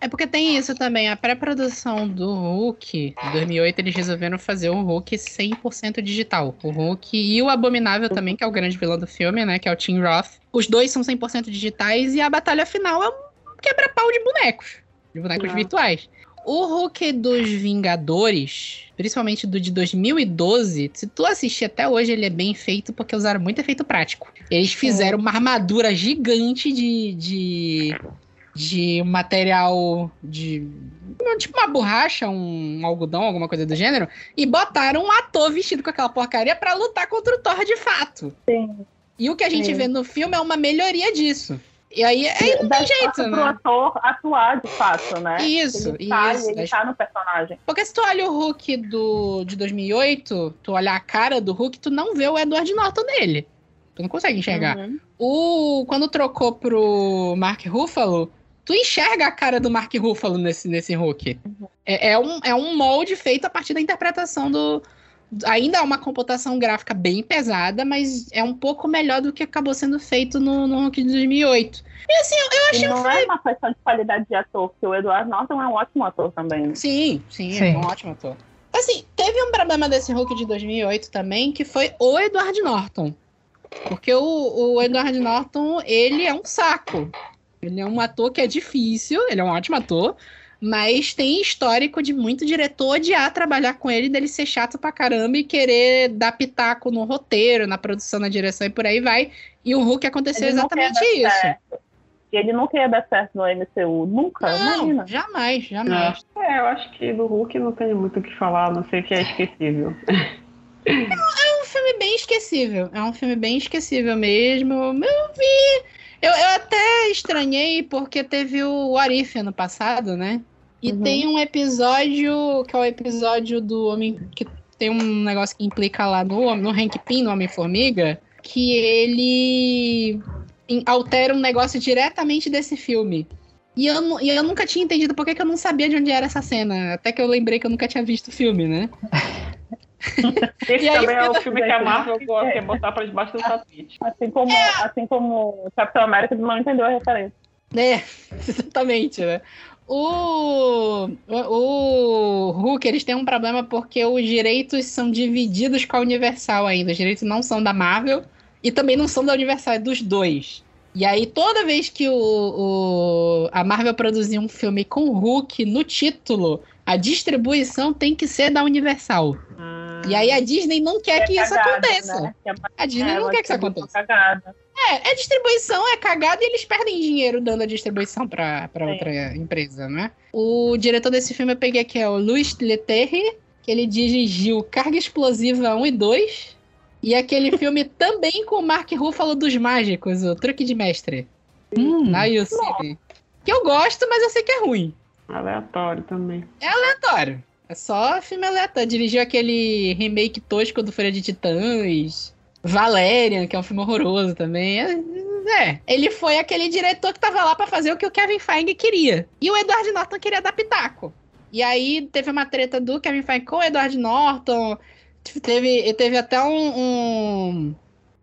É porque tem isso também, a pré-produção do Hulk, em 2008, eles resolveram fazer o Hulk 100% digital. O Hulk e o Abominável também, que é o grande vilão do filme, né, que é o Tim Roth. Os dois são 100% digitais e a batalha final é um quebra-pau de bonecos, de bonecos Ah. virtuais. O Hulk dos Vingadores, principalmente do de 2012, se tu assistir até hoje, ele é bem feito porque usaram muito efeito prático. Eles fizeram uma armadura gigante de, de, de um material de. Tipo uma borracha, um algodão, alguma coisa do gênero, e botaram um ator vestido com aquela porcaria pra lutar contra o Thor de fato. Sim. E o que a gente vê no filme é uma melhoria disso. E aí, aí não tem jeito, espaço pro né? ator atuar de fato, né? Isso, ele tá, isso. Ele tá no personagem. Porque se tu olha o Hulk do, de 2008, tu olhar a cara do Hulk, tu não vê o Edward Norton nele. Tu não consegue enxergar. Uhum. O, quando trocou pro Mark Ruffalo, tu enxerga a cara do Mark Ruffalo nesse, nesse Hulk. É, é um, é um molde feito a partir da interpretação do. Ainda é uma computação gráfica bem pesada, mas é um pouco melhor do que acabou sendo feito no, no Hulk de 2008. E assim, eu, eu achei E um não é uma questão de qualidade de ator, porque o Eduardo Norton é um ótimo ator também. Sim, sim, Sim. é um ótimo ator. Assim, teve um problema desse Hulk de 2008 também, que foi o Edward Norton. Porque o, o Edward Norton, ele é um saco. Ele é um ator que é difícil, ele é um ótimo ator, mas tem histórico de muito diretor odiar trabalhar com ele, dele ser chato pra caramba e querer dar pitaco no roteiro, na produção, na direção e por aí vai. E o Hulk aconteceu Ele não exatamente isso. certo. E ele nunca ia dar certo no MCU. Nunca, Não, imagina. jamais, jamais. É, eu acho que do Hulk não tem muito o que falar, a não sei que é esquecível. É um filme bem esquecível. É um filme bem esquecível mesmo. Eu vi. Eu, eu até estranhei porque teve o What If ano passado, né? E Uhum. tem um episódio que é o episódio do Homem. que tem um negócio que implica lá no, no Hank Pym, no Homem-Formiga, que ele altera um negócio diretamente desse filme. E eu, e eu nunca tinha entendido por que, que eu não sabia de onde era essa cena. Até que eu lembrei que eu nunca tinha visto o filme, né? Esse E aí também é o filme que a Marvel gosta, é botar pra debaixo do tapete. Assim como, assim como o Capitão América não entendeu a referência. É, exatamente, né? O, o, o Hulk, eles têm um problema porque os direitos são divididos com a Universal ainda. Os direitos não são da Marvel e também não são da Universal, é dos dois. E aí, toda vez que o, o- a Marvel produzir um filme com o Hulk no título, a distribuição tem que ser da Universal. E aí a Disney não quer que isso Cagada, aconteça. né? É A Disney é não quer que isso distribuição aconteça. cagada. É, é distribuição, é cagada e eles perdem dinheiro dando a distribuição pra, pra Sim. outra empresa, né? O diretor desse filme eu peguei aqui, é o Louis Leterre, que ele dirigiu Carga Explosiva 1 e 2, e aquele filme também com o Mark Ruffalo dos Mágicos, o Truque de Mestre, Hum, na. Que eu gosto, mas eu sei que é ruim. Aleatório também. Aleatório. É só filme aleatório. Dirigiu aquele remake tosco do Folha de Titãs. Valerian, que é um filme horroroso também. É, é. ele foi aquele diretor que tava lá pra fazer o que o Kevin Feige queria. E o Edward Norton queria dar pitaco. E aí teve uma treta do Kevin Feige com o Edward Norton. Teve, teve até um, um,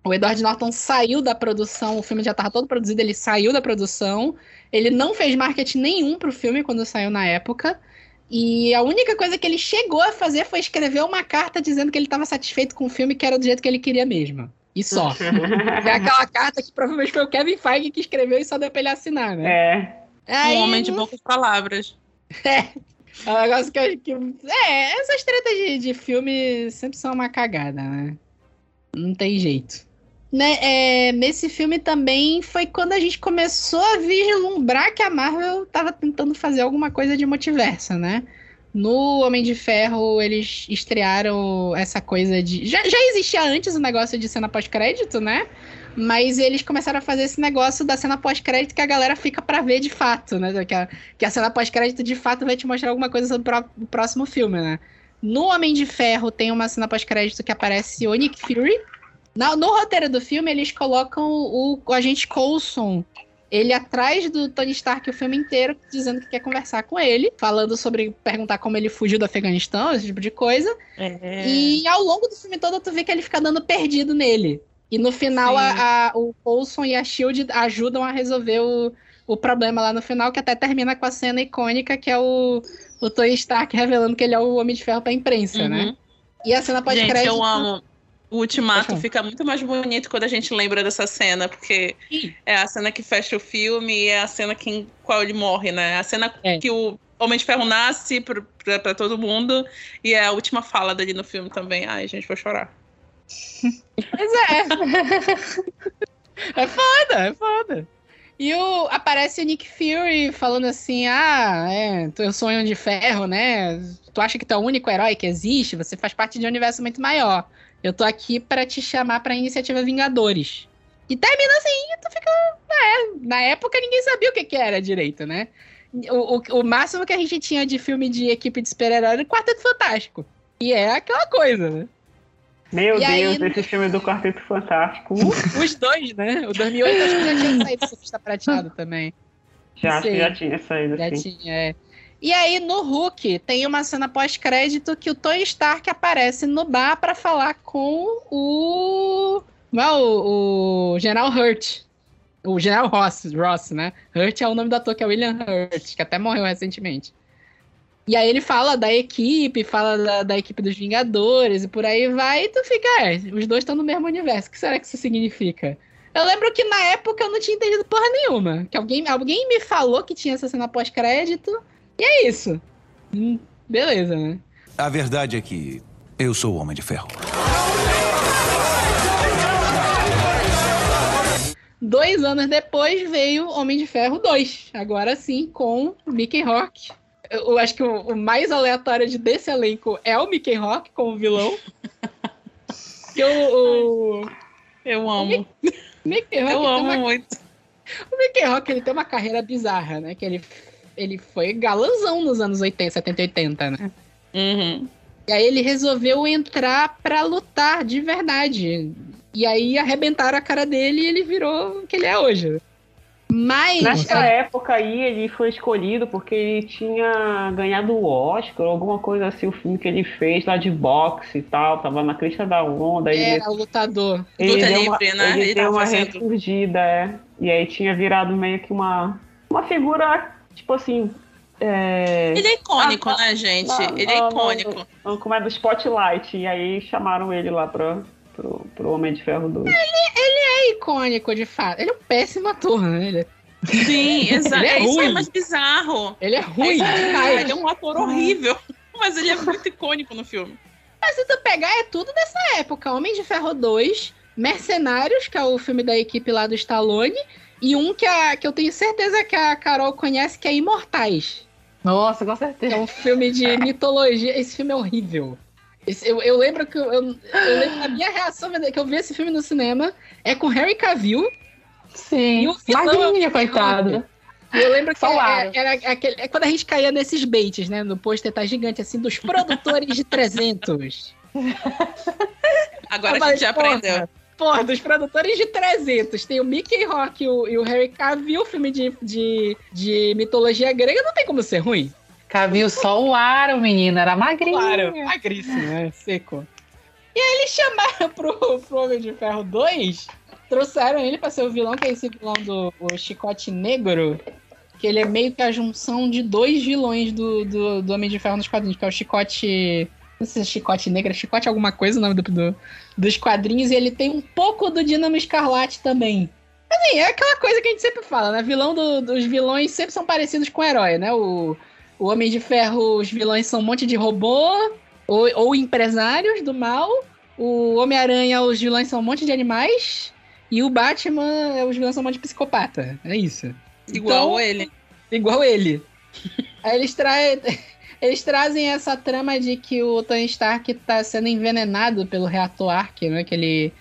O Edward Norton saiu da produção, o filme já estava todo produzido, ele saiu da produção. Ele não fez marketing nenhum pro filme quando saiu na época. E a única coisa que ele chegou a fazer foi escrever uma carta dizendo que ele estava satisfeito com o filme, que era do jeito que ele queria mesmo. E só. é aquela carta que provavelmente foi o Kevin Feige que escreveu e só deu pra ele assinar, né? É. Aí, um homem de poucas palavras. É. É um negócio que, eu- que. É, essas tretas de, de filme sempre são uma cagada, né? Não tem jeito. Né, é, nesse filme também foi quando a gente começou a vislumbrar que a Marvel tava tentando fazer alguma coisa de multiverso, né? No Homem de Ferro, eles estrearam essa coisa de. Já, já existia antes o negócio de cena pós-crédito, né? Mas eles começaram a fazer esse negócio da cena pós-crédito que a galera fica pra ver de fato, né? Que a, que a cena pós-crédito de fato vai te mostrar alguma coisa sobre o pró- o próximo filme, né? No Homem de Ferro tem uma cena pós-crédito que aparece o Nick Fury. Na- no roteiro do filme, eles colocam o, o agente Coulson. Ele atrás do Tony Stark o filme inteiro, dizendo que quer conversar com ele, falando sobre perguntar como ele fugiu do Afeganistão, esse tipo de coisa. É. E ao longo do filme todo, tu vê que ele fica dando perdido nele. E no final, a, a- o Coulson e a Shield ajudam a resolver o, o problema lá no final, que até termina com a cena icônica, que é o, o Tony Stark revelando que ele é o Homem de Ferro pra imprensa, Uhum. né? E a cena pós-crédito. Gente, eu amo. O Ultimato fica muito mais bonito quando a gente lembra dessa cena, porque Sim. é a cena que fecha o filme e é a cena que, em qual ele morre, né? A cena É. que o Homem de Ferro nasce pra todo mundo e é a última fala dele no filme também. Ai, gente, vou chorar. Pois é. é foda, é foda. E o, aparece o Nick Fury falando assim: Ah, é, tu- eu sou um Homem de ferro, né? Tu acha que tu é o único herói que existe? Você faz parte de um universo muito maior. Eu tô aqui pra te chamar pra iniciativa Vingadores. E termina assim, tu fica. É, na época ninguém sabia o que, que era direito, né? O, o, o máximo que a gente tinha de filme de equipe de super-herói era o Quarteto Fantástico. E é aquela coisa, né? Meu E aí, Deus, no- esse filme do Quarteto Fantástico. Os dois, né? O 2008 acho que já tinha saído Surfista Prateado também. já, já tinha saído Já assim. tinha, é. E aí, no Hulk, tem uma cena pós-crédito que o Tony Stark aparece no bar pra falar com o. Não é o, o General Hurt. O General Ross, Ross, né? Hurt é o nome do ator, que é William Hurt, que até morreu recentemente. E aí ele fala da equipe, fala da, da equipe dos Vingadores e por aí vai, e tu fica, é, os dois estão no mesmo universo. O que será que isso significa? Eu lembro que na época eu não tinha entendido porra nenhuma. Que alguém, alguém me falou que tinha essa cena pós-crédito. E é isso. Hum, beleza, né? A verdade é que eu sou o Homem de Ferro. Dois anos depois veio Homem de Ferro 2. Agora sim, com o Mickey Rock. Eu, acho que o, o mais aleatório de desse elenco é o Mickey Rock como vilão. que o, o Eu amo. Mickey Rock Eu amo uma muito. O Mickey Rock ele tem uma carreira bizarra, né? Que ele, ele foi galanzão nos anos 80, 70 e 80, né? Uhum. E aí ele resolveu entrar pra lutar de verdade. E aí arrebentaram a cara dele e ele virou o que ele é hoje. Mas. Nessa é, época aí, ele foi escolhido porque ele tinha ganhado o Oscar, alguma coisa assim, o filme que ele fez lá de boxe e tal, tava na crista da onda. Ele, era o lutador. ele Luta deu uma, livre, né? Ele, Ele deu uma fazendo. ressurgida, é. E aí tinha virado meio que uma, uma figura, tipo assim. É... Ele é icônico, Ah, né, gente? ah, Ele é ah, icônico. Como é do Spotlight. E aí chamaram ele lá pra, pro, pro Homem de Ferro 2. É icônico, de fato. Ele é um péssimo ator, né? Ele é, Sim, exato. Ele é É isso mais bizarro. ele é ruim Ah, demais. ele é um ator horrível. Mas ele é muito icônico no filme. Mas se tu pegar, é tudo dessa época. Homem de Ferro 2, Mercenários, que é o filme da equipe lá do Stallone, e um que, a, que eu tenho certeza que a Carol conhece, que é Imortais. Nossa, com É certeza. um filme de mitologia. Esse filme é horrível. Esse- eu, eu lembro que eu, eu, eu lembro a minha reação que eu vi esse filme no cinema é com Harry Cavill. E Sim. o vilão é o Magrinha, coitado. E eu lembro que o é, Aro. era aquele, é quando a gente caía nesses baits, né? No pôster tá gigante assim, dos produtores de 300. Agora a gente já aprendeu. Porra, dos produtores de 300. Tem o Mickey Rock e o, e o Harry Cavill, filme de, de, de mitologia grega, não tem como ser ruim. Caviu só o aro, menina. Era magrinha. Claro, magríssimo, é seco. E aí eles chamaram pro, pro Homem de Ferro 2, trouxeram ele pra ser o vilão, que é esse vilão do o Chicote Negro, que ele é meio que a junção de dois vilões do, do, do Homem de Ferro nos quadrinhos, que é o Chicote... Não sei se é Chicote Negro, é Chicote alguma coisa o nome do, do, dos quadrinhos, e ele tem um pouco do Dinamo Escarlate também. Assim, é aquela coisa que a gente sempre fala, né? Vilão do, dos vilões sempre são parecidos com o herói, né? O, o Homem de Ferro, os vilões são um monte de robô ou, ou empresários do mal. O Homem-Aranha, os vilões são um monte de animais. E o Batman, os vilões são um monte de psicopata. É isso. Igual Então, ele. Igual ele. Aí eles, traem, eles trazem essa trama de que o Tony Stark tá sendo envenenado pelo reator Ark, né? Que ele,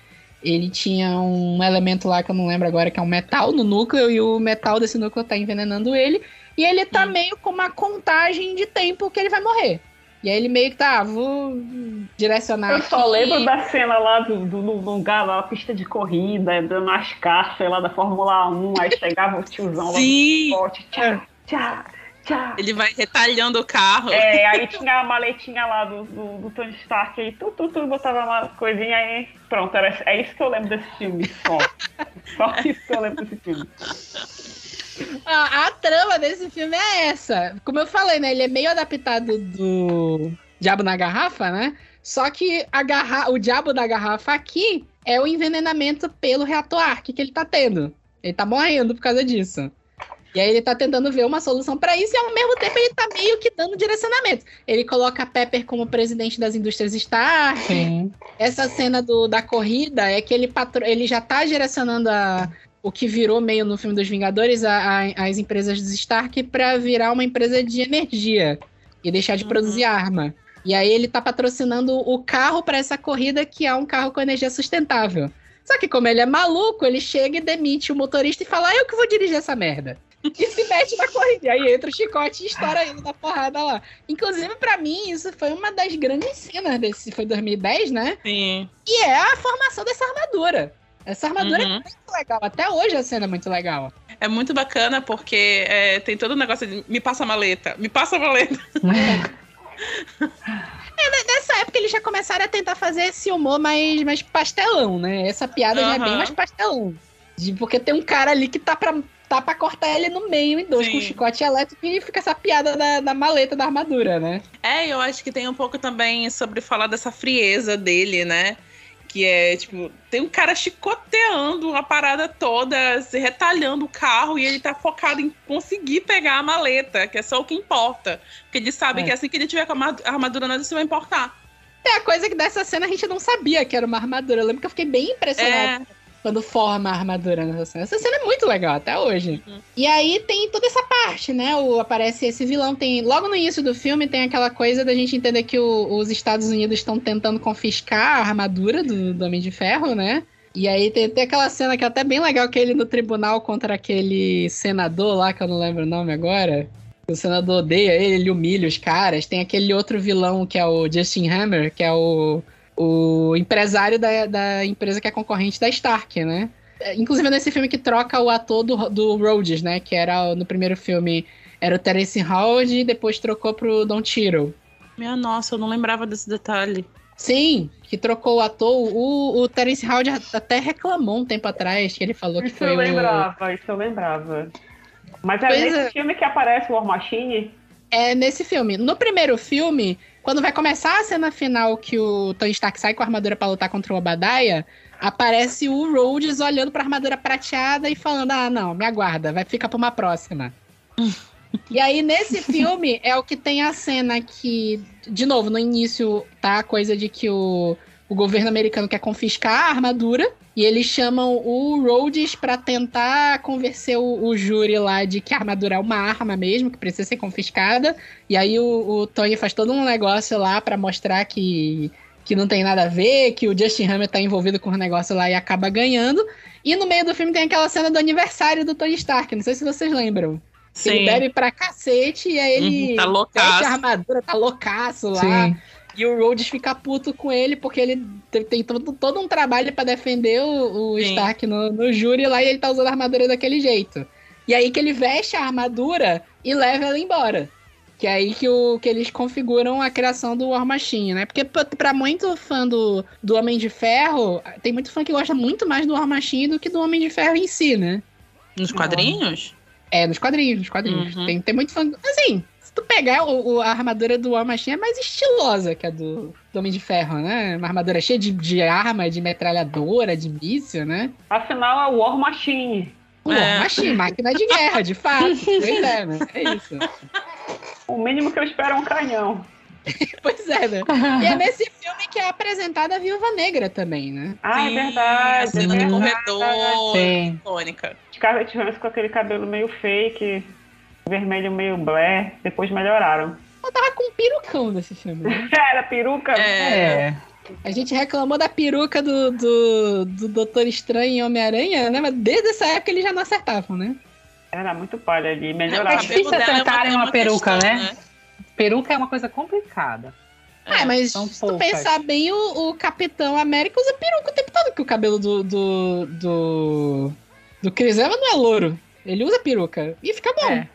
ele tinha um elemento lá que eu não lembro agora, que é um metal no núcleo, e o metal desse núcleo tá envenenando ele. E ele tá meio com uma contagem de tempo que ele vai morrer. E aí ele meio que tá, ah, vou direcionar. Eu só aqui. lembro da cena lá do, do, do lugar, lá, a pista de corrida, dando NASCAR, sei lá, da Fórmula 1, aí chegava o tiozão lá Sim. no esporte, tchá, tchá, tchá. Ele vai retalhando o carro. É, aí tinha a maletinha lá do, do, do Tony Stark, aí tu, tu, tu botava uma coisinha aí, pronto, era, é isso que eu lembro desse filme, só. só isso que eu lembro desse filme. A, a trama desse filme é essa. Como eu falei, né? Ele é meio adaptado do Diabo na Garrafa, né? Só que a garra... o Diabo da Garrafa aqui é o envenenamento pelo reator Ark que ele tá tendo. Ele tá morrendo por causa disso. E aí ele tá tentando ver uma solução pra isso e ao mesmo tempo ele tá meio que dando direcionamento. Ele coloca a Pepper como presidente das indústrias Stark. Sim. Essa cena do, da corrida é que ele, patro... ele já tá direcionando a, o que virou meio no filme dos Vingadores, a, a- as empresas dos Stark, pra virar uma empresa de energia e deixar de Uhum. produzir arma. E aí ele tá patrocinando o carro pra essa corrida, que é um carro com energia sustentável. Só que como ele é maluco, ele chega e demite o motorista e fala, ah, eu que vou dirigir essa merda. E se mete na corrida. E aí entra o chicote e estoura ele da porrada lá. Inclusive, pra mim, isso foi uma das grandes cenas desse. Foi 2010, né? Sim. E é a formação dessa armadura. Essa armadura é Uhum. muito legal. Até hoje a cena é muito legal. É muito bacana porque é, tem todo o negócio de me passa a maleta, me passa a maleta. Nessa época eles já começaram a tentar fazer esse humor mais, mais pastelão, né? Essa piada já é bem mais pastelão. De, porque tem um cara ali que tá pra, tá pra cortar ele no meio em dois Sim. com um chicote elétrico e fica essa piada da, da maleta da armadura, né? É, eu acho que tem um pouco também sobre falar dessa frieza dele, né? Que é, tipo, tem um cara chicoteando a parada toda, se retalhando o carro, e ele tá focado em conseguir pegar a maleta, que é só o que importa. Porque ele sabe É. que assim que ele tiver com a arma- a armadura, nada se vai importar. É a coisa que dessa cena a gente não sabia que era uma armadura. Eu lembro que eu fiquei bem impressionada É, quando forma a armadura nessa cena. Essa cena é muito legal até hoje. Uhum. E aí tem toda essa parte, né? O, aparece esse vilão. Tem Logo no início do filme tem aquela coisa da gente entender que o- os Estados Unidos estão tentando confiscar a armadura do, do Homem de Ferro, né? E aí tem, tem aquela cena que é até bem legal, que é ele no tribunal contra aquele senador lá, que eu não lembro o nome agora. O senador odeia ele, ele humilha os caras. Tem aquele outro vilão que é o Justin Hammer, que é o, o empresário da, da empresa que é concorrente da Stark, né? É, Inclusive nesse filme que troca o ator do, do Rhodes, né? Que era no primeiro filme era o Terence Howard e depois trocou pro Don Cheadle. minha nossa, eu não lembrava desse detalhe. Sim, que trocou o ator. O, o Terence Howard até reclamou um tempo atrás que ele falou que Isso foi eu o. lembrava, isso eu lembrava. Mas é Pois nesse é. filme que aparece o War Machine? É nesse filme. No primeiro filme, quando vai começar a cena final que o Tony Stark sai com a armadura pra lutar contra o Obadiah, aparece o Rhodes olhando pra armadura prateada e falando: Ah, não, me aguarda, vai ficar pra uma próxima. e aí, nesse filme, é o que tem a cena que, de novo, no início tá a coisa de que o, o governo americano quer confiscar a armadura. E eles chamam o Rhodes pra tentar convencer o, o júri lá de que a armadura é uma arma mesmo, que precisa ser confiscada. E aí o, o Tony faz todo um negócio lá pra mostrar que, que não tem nada a ver, que o Justin Hammer tá envolvido com o negócio lá e acaba ganhando. E no meio do filme tem aquela cena do aniversário do Tony Stark, não sei se vocês lembram. Que Ele Sim. bebe pra cacete e aí ele Uhum, tá loucaço. a armadura, tá loucaço lá. Sim. E o Rhodes fica puto com ele porque ele te- tem todo, todo um trabalho pra defender o, o. Stark no, no júri lá e ele tá usando a armadura daquele jeito. E aí que ele veste a armadura e leva ela embora. Que é aí que, o, que eles configuram a criação do War Machine, né? Porque pra, pra muito fã do, do Homem de Ferro, tem muito fã que gosta muito mais do War Machine do que do Homem de Ferro em si, né? Nos quadrinhos? É, nos quadrinhos, nos quadrinhos. Uhum. Tem, tem muito fã. Assim, se tu pegar o, o- a armadura do War Machine, é mais estilosa que a do, do Homem de Ferro, né? Uma armadura cheia de, de arma, de metralhadora, de míssil, né? Afinal, é o War Machine. O É. War Machine, máquina de guerra, de fato. pois é, né? É isso. O mínimo que eu espero é um canhão. Pois é, né? E é nesse filme que é apresentada a Viúva Negra também, né? Ah, Sim, é verdade. A cena é do verdade. corredor. Sim. Icônica. Scarlett Johansson com aquele cabelo meio fake, vermelho meio blé, depois melhoraram. Eu tava com um perucão nesse filme, né? Era peruca? É. É. A gente reclamou da peruca do, do, do Doutor Estranho e Homem-Aranha, né? Mas desde essa época eles já não acertavam, né? Era muito palha ali, É melhoraram. difícil é acertarem é uma peruca, questão, né? Peruca é uma coisa complicada. É, mas são se tu poucas. pensar bem, o, o Capitão América usa peruca o tempo todo, que o cabelo do. do. do, do Chris Evans não é louro. Ele usa peruca. E fica bom. É.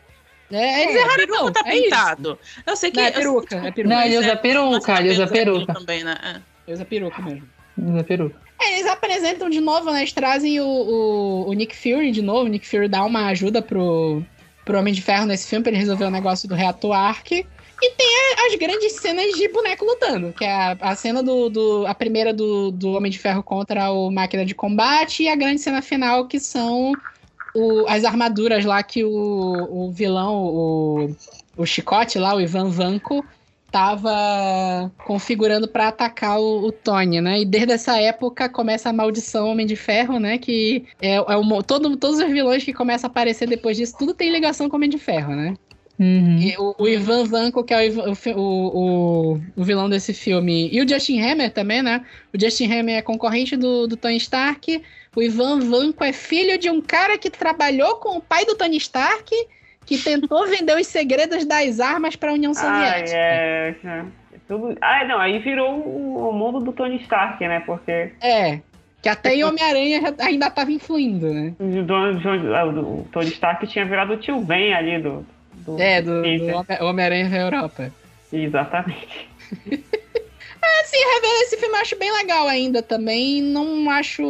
É, eles É, erraram, peruca não. tá é isso. pintado. Eu sei que. Não, é peruca, é peruca. Não, ele Mas usa é, peruca, ele usa é peruca. Também, né? É. Ele usa peruca mesmo. Usa peruca. É, eles apresentam de novo, né? Eles trazem o, o, o Nick Fury de novo. O Nick Fury dá uma ajuda pro, pro Homem de Ferro nesse filme pra ele resolver o negócio do reator Ark. E tem as grandes cenas de boneco lutando, que é a, a cena do, do. A primeira do, do Homem de Ferro contra o Máquina de Combate e a grande cena final, que são o- as armaduras lá que o, o vilão, o, o Chicote lá, o Ivan Vanko, tava configurando pra atacar o, o Tony, né? E desde essa época começa a maldição Homem de Ferro, né? Que é, é o, todo, todos os vilões que começam a aparecer depois disso, tudo tem ligação com o Homem de Ferro, né? Uhum. E o, o Ivan Vanko, que é o, o o, vilão desse filme, e o Justin Hammer também, né? O Justin Hammer é concorrente do, do Tony Stark. O Ivan Vanko é filho de um cara que trabalhou com o pai do Tony Stark, que tentou vender os segredos das armas para a União Ai, Soviética. é, é. Tudo... Ah, não, aí virou o, o mundo do Tony Stark, né? Porque É. Que até em Homem-Aranha ainda tava influindo, né? ah, o Tony Stark tinha virado o tio Ben ali do. Do É, do, do Homem-Aranha da Europa. Exatamente. Assim, rever esse filme eu acho bem legal ainda também. Não acho.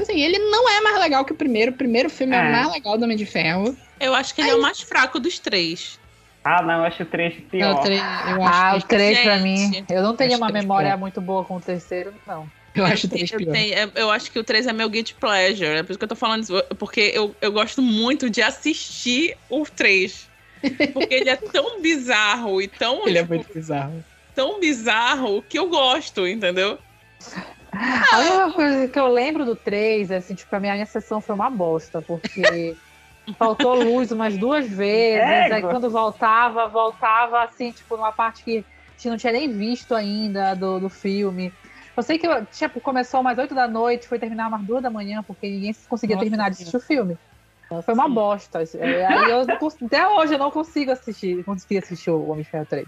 Assim, ele não é mais legal que o primeiro. O primeiro filme é, É. o mais legal do Homem de Ferro. Eu acho que ele é o mais fraco dos três. Ah, não, eu acho o 3 É, pior. o três- eu Ah, o 3 pra mim. Eu não tenho uma memória pior. muito boa com o terceiro, não. eu acho o três Eu, pior. tenho- eu- eu acho que o 3 é meu guilty pleasure. É por isso que eu tô falando isso. Porque eu, eu gosto muito de assistir o 3. Porque ele é tão bizarro e tão, Ele é tipo, muito bizarro. tão bizarro que eu gosto, entendeu? A única coisa que eu lembro do 3 é assim, tipo, a minha, minha sessão foi uma bosta, porque faltou luz umas duas vezes, aí quando voltava, voltava assim, tipo, numa parte que a gente não tinha nem visto ainda do, do filme. Eu sei que tipo, começou umas 8 da noite, foi terminar umas 2 da manhã, porque ninguém conseguia Nossa terminar de assistir o filme. Foi uma Sim. bosta. É, aí eu não até hoje eu não consigo assistir, consegui assistir o Homem de Ferro 3.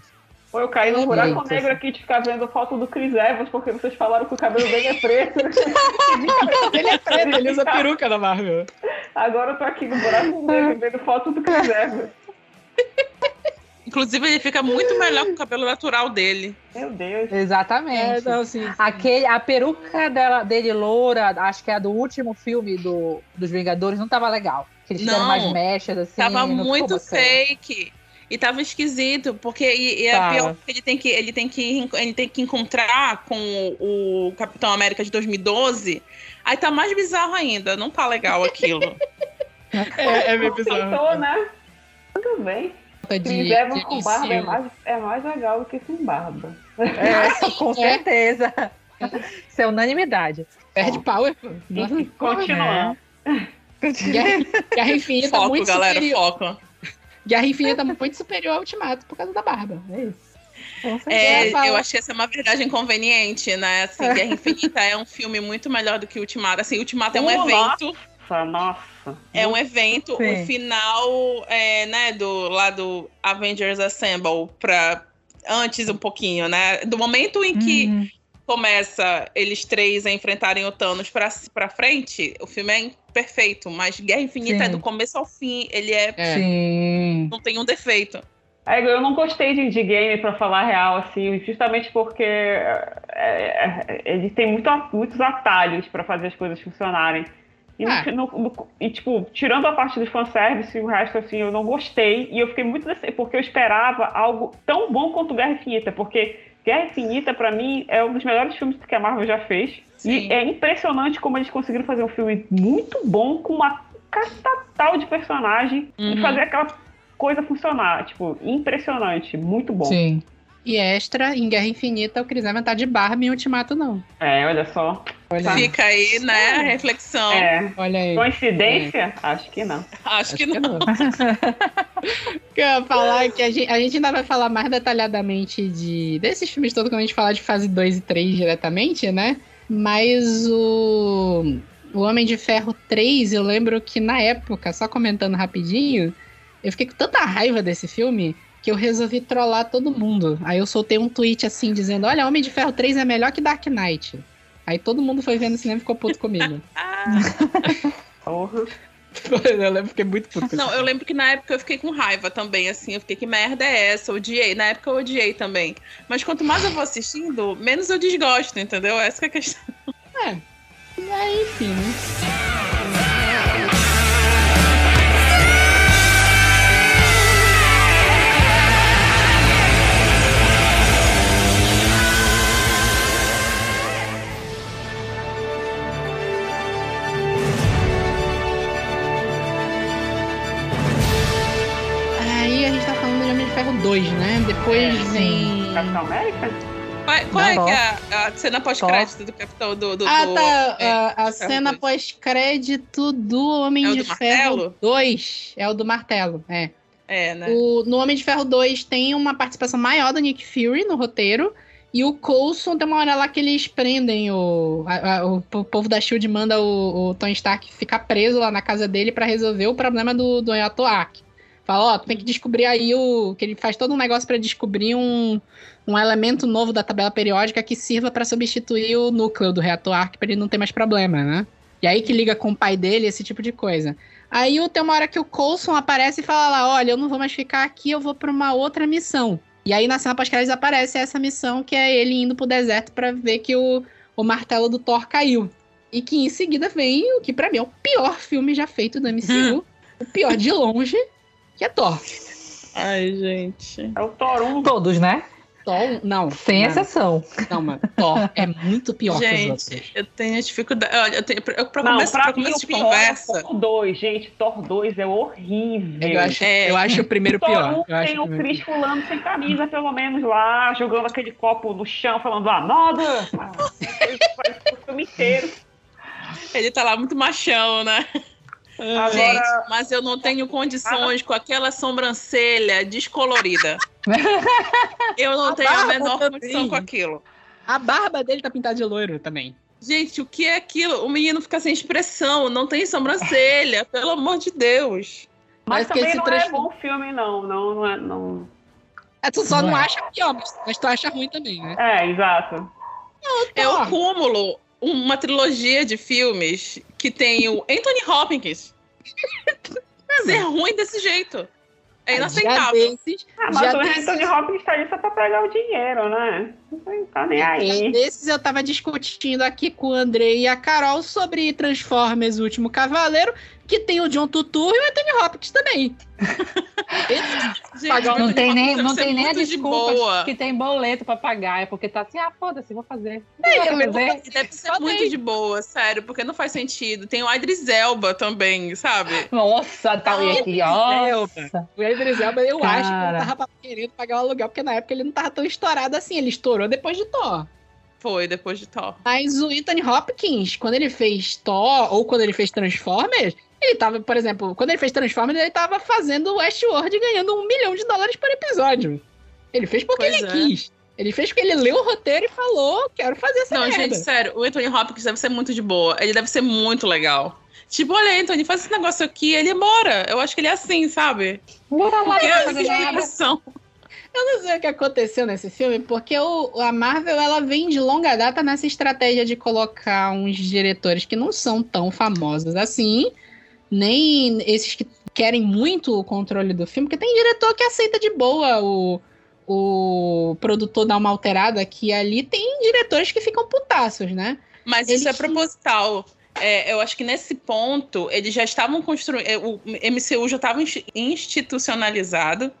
Pô, eu caí no É buraco negro aqui de ficar vendo foto do Chris Evans, porque vocês falaram que o cabelo dele é preto. Ele é preto, ele usa peruca da Marvel. Agora eu tô aqui no buraco negro vendo foto do Chris Evans. Inclusive, ele fica muito melhor com o cabelo natural dele. Meu Deus. É, Exatamente. não, sim. Aquele, a peruca dela, dele loura, acho que é a do último filme do, dos Vingadores, não tava legal. Que eles Não. mais mechas, assim. Tava muito fake. E tava esquisito, porque e, e é Tava. pior ele tem, que, ele, tem que, ele tem que encontrar com o, Capitão América de 2012. Aí tá mais bizarro ainda, não tá legal aquilo. É, é meio Tentou, bizarro. né? Tudo bem. De, Chris Evans de com barba é mais, é mais legal do que sem barba. É, com é. certeza. Isso é unanimidade. Perde power, continuando. Guerra, Guerra Infinita foco, muito galera, superior. foco. Guerra Infinita muito superior ao Ultimato por causa da barba. É isso. Com certeza. É, eu acho que essa é uma verdade inconveniente, né? Assim, Guerra Infinita é um filme muito melhor do que Ultimato. Assim, Ultimato é um evento. Nossa, nossa. É um evento, Sim. o final é, né, do lá do Avengers Assemble para antes um pouquinho, né? Do momento em que Uhum. começa eles três a enfrentarem o Thanos pra frente, o filme é perfeito, mas Guerra Infinita Sim. é do começo ao fim, ele é, É. Sim. não tem um defeito. É, eu não gostei de indie game, pra falar a real, assim, justamente porque é, é, ele tem muito, muitos atalhos pra fazer as coisas funcionarem. E, Ah. no- no- e, tipo, tirando a parte do fanservice, o resto, assim, eu não gostei. E eu fiquei muito dece- porque eu esperava algo tão bom quanto Guerra Infinita, porque Guerra Infinita, pra mim, é um dos melhores filmes que a Marvel já fez. Sim. E é impressionante como eles conseguiram fazer um filme muito bom, com uma catatal de personagem, e Uhum. fazer aquela coisa funcionar. Tipo, impressionante, muito bom. Sim. E extra, em Guerra Infinita, o Chris Evans tá de Barbie em Ultimato, não. É, olha só. Olha. Fica aí, né, a reflexão. É. Olha aí. Coincidência? Acho que não. Acho que Acho que não. não. Que eu ia falar que a gente, a gente ainda vai falar mais detalhadamente de desses filmes todos quando a gente falar de fase 2 e 3 diretamente, né? Mas o, o Homem de Ferro 3, eu lembro que na época, só comentando rapidinho, eu fiquei com tanta raiva desse filme que eu resolvi trollar todo mundo. Aí eu soltei um tweet assim dizendo: Olha, Homem de Ferro 3 é melhor que Dark Knight. Aí todo mundo foi vendo o cinema e ficou puto comigo. Ah, Porra. eu lembro, que fiquei muito puto. com não, eu lembro que na época eu fiquei com raiva também, assim. Eu fiquei, que merda é essa? Eu odiei. Na época eu odiei também. Mas quanto mais eu vou assistindo, menos eu desgosto, entendeu? Essa que é a questão. Aí, enfim, né? Aí 2, né? Depois vem. Capitão América? Qual, qual é Não. que é a, a cena pós-crédito do Capitão do. do Ah, do- tá. é, a a cena pós-crédito do Homem É de do Ferro martelo? 2. É o do martelo, é. É, né? O- no Homem de Ferro 2 tem uma participação maior do Nick Fury no roteiro. E o Coulson tem uma hora lá que eles prendem o. a- a- o, po- povo da Shield manda o, o Tony Stark ficar preso lá na casa dele pra resolver o problema do, do Yatoak. Fala, ó, tem que descobrir aí o. Que ele faz todo um negócio pra descobrir um, um elemento novo da tabela periódica que sirva pra substituir o núcleo do reator Arc pra ele não ter mais problema, né? E aí que liga com o pai dele, esse tipo de coisa. Aí o- tem uma hora que o Coulson aparece e fala lá, olha, eu não vou mais ficar aqui, eu vou pra uma outra missão. E aí na cena pós-créditos aparece essa missão que é ele indo pro deserto pra ver que o, o martelo do Thor caiu. E que em seguida vem o que pra mim é o pior filme já feito do MCU. o pior de longe, que é Thor. Ai, gente. É o Thor 1. Todos, né? Thor, não. Sem não, exceção. Não, mano. Thor é muito pior que os Gente, outros. eu tenho dificuldade. Olha, eu tenho, eu, pra Não, começo, pra pra começo de pior conversa. é Thor 2, gente. Thor 2 é horrível. Eu acho, É. eu acho o primeiro Thor pior. 1 Eu acho tem o o Chris pulando sem camisa, pelo menos lá, jogando aquele copo no chão, falando! Ah, Parece o filme inteiro. Ele tá lá muito machão, né? Agora, Gente, mas eu não tenho condições com aquela sobrancelha descolorida. Eu não A tenho a menor também. condição com aquilo. A barba dele tá pintada de loiro também. Gente, o que é aquilo? O menino fica sem expressão, não tem sobrancelha, pelo amor de Deus. mas que também não trecho- é bom filme, não. Não, não é. Não... É, tu só não, Não é. acha pior, mas, mas tu acha ruim também, né? É, exato. É o cúmulo, uma trilogia de filmes que tem o Anthony Hopkins ser ruim desse jeito. É Já inaceitável. desses, Ah, Já mas o desses- Anthony Hopkins tá ali só pra pegar o dinheiro, né? Não tá nem já aí. desses eu tava discutindo aqui com o Andrei e a Carol sobre Transformers O Último Cavaleiro, que tem o John Turturro e o Anthony Hopkins também. Gente, Pagar o Não tem nem, não tem nem a de desculpa boa. que tem boleto pra pagar. É porque tá assim, ah, foda-se, vou fazer. É, Vou fazer. Deve ser Falei. muito de boa, sério, porque não faz sentido. Tem o Idris Elba também, sabe? Nossa, tá Ah, aqui, Elba. nossa. O Idris Elba, eu acho que Cara. não tava querendo pagar o aluguel, porque na época ele não tava tão estourado assim, ele estourou depois de Thor. Foi, depois de Thor. Mas o Anthony Hopkins, quando ele fez Thor ou quando ele fez Transformers, ele tava, por exemplo, quando ele fez Transformers, ele tava fazendo Westworld ganhando um milhão de dólares por episódio. Ele fez porque Pois ele é. quis. Ele fez porque ele leu o roteiro e falou, quero fazer essa Não, merda. gente, sério, o Anthony Hopkins deve ser muito de boa. Ele deve ser muito legal. Tipo, olha, Anthony, faz esse negócio aqui, ele embora. Eu acho que ele é assim, sabe? Bora lá, Porque não tenho nada. impressão. Eu não sei o que aconteceu nesse filme, porque o, a Marvel ela vem de longa data nessa estratégia de colocar uns diretores que não são tão famosos assim, nem esses que querem muito o controle do filme, porque tem diretor que aceita de boa o, o produtor dar uma alterada aqui e ali, tem diretores que ficam putaços, né? Mas Eles isso é proposital. É, eu acho que nesse ponto eles já estavam construindo. O MCU já estava insti- institucionalizado.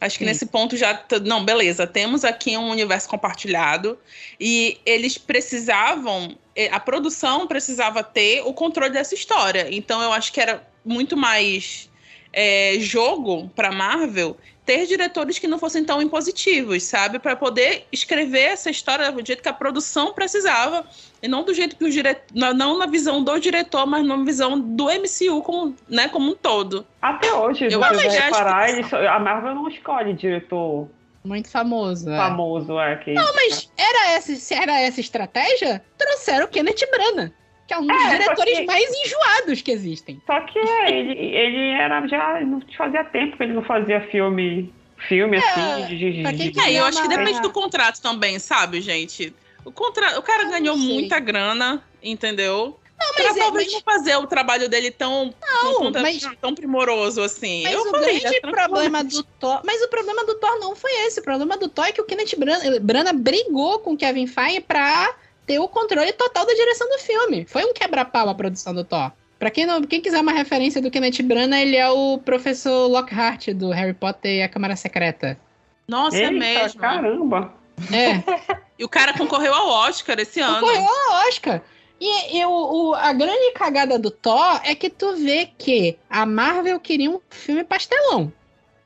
Acho que Sim. nesse ponto já. t- Não, beleza. Temos aqui um universo compartilhado. E eles precisavam. A produção precisava ter o controle dessa história. Então eu acho que era muito mais é, jogo para Marvel ter diretores que não fossem tão impositivos, sabe? Para poder escrever essa história do jeito que a produção precisava. E não do jeito que o diretor. Não na visão do diretor, mas na visão do MCU como, né, como um todo. Até hoje, Eu que- reparar, eles- a Marvel não escolhe diretor Muito famoso. é. famoso, é. Que... Não, mas era essa, se era essa estratégia, trouxeram o Kenneth Branagh, que é um dos É, diretores que- mais enjoados que existem. Só que é, ele, ele era já. Não fazia tempo que ele não fazia filme. Filme assim, de. de, pra de- É, eu acho que depende do contrato também, sabe, gente? O, contra... o cara Eu ganhou não sei. muita grana, entendeu? Não, Pra mas, é, talvez mas, não fazer o trabalho dele tão, Não, tão, mas- tão primoroso assim. mas eu o falei, grande é, problema do Thor. Mas o problema do Thor não foi esse. O problema do Thor é que o Kenneth Branagh, Branagh brigou com o Kevin Feige pra ter o controle total da direção do filme. Foi um quebra-pau a produção do Thor. Pra quem, não, quem quiser uma referência do Kenneth Branagh, ele é o professor Lockhart do Harry Potter e a Câmara Secreta. Nossa, é Eita, mesmo. caramba. É. E o cara concorreu ao Oscar esse ano. Concorreu ao Oscar. E, e o, o- a grande cagada do Thor é que tu vê que a Marvel queria um filme pastelão.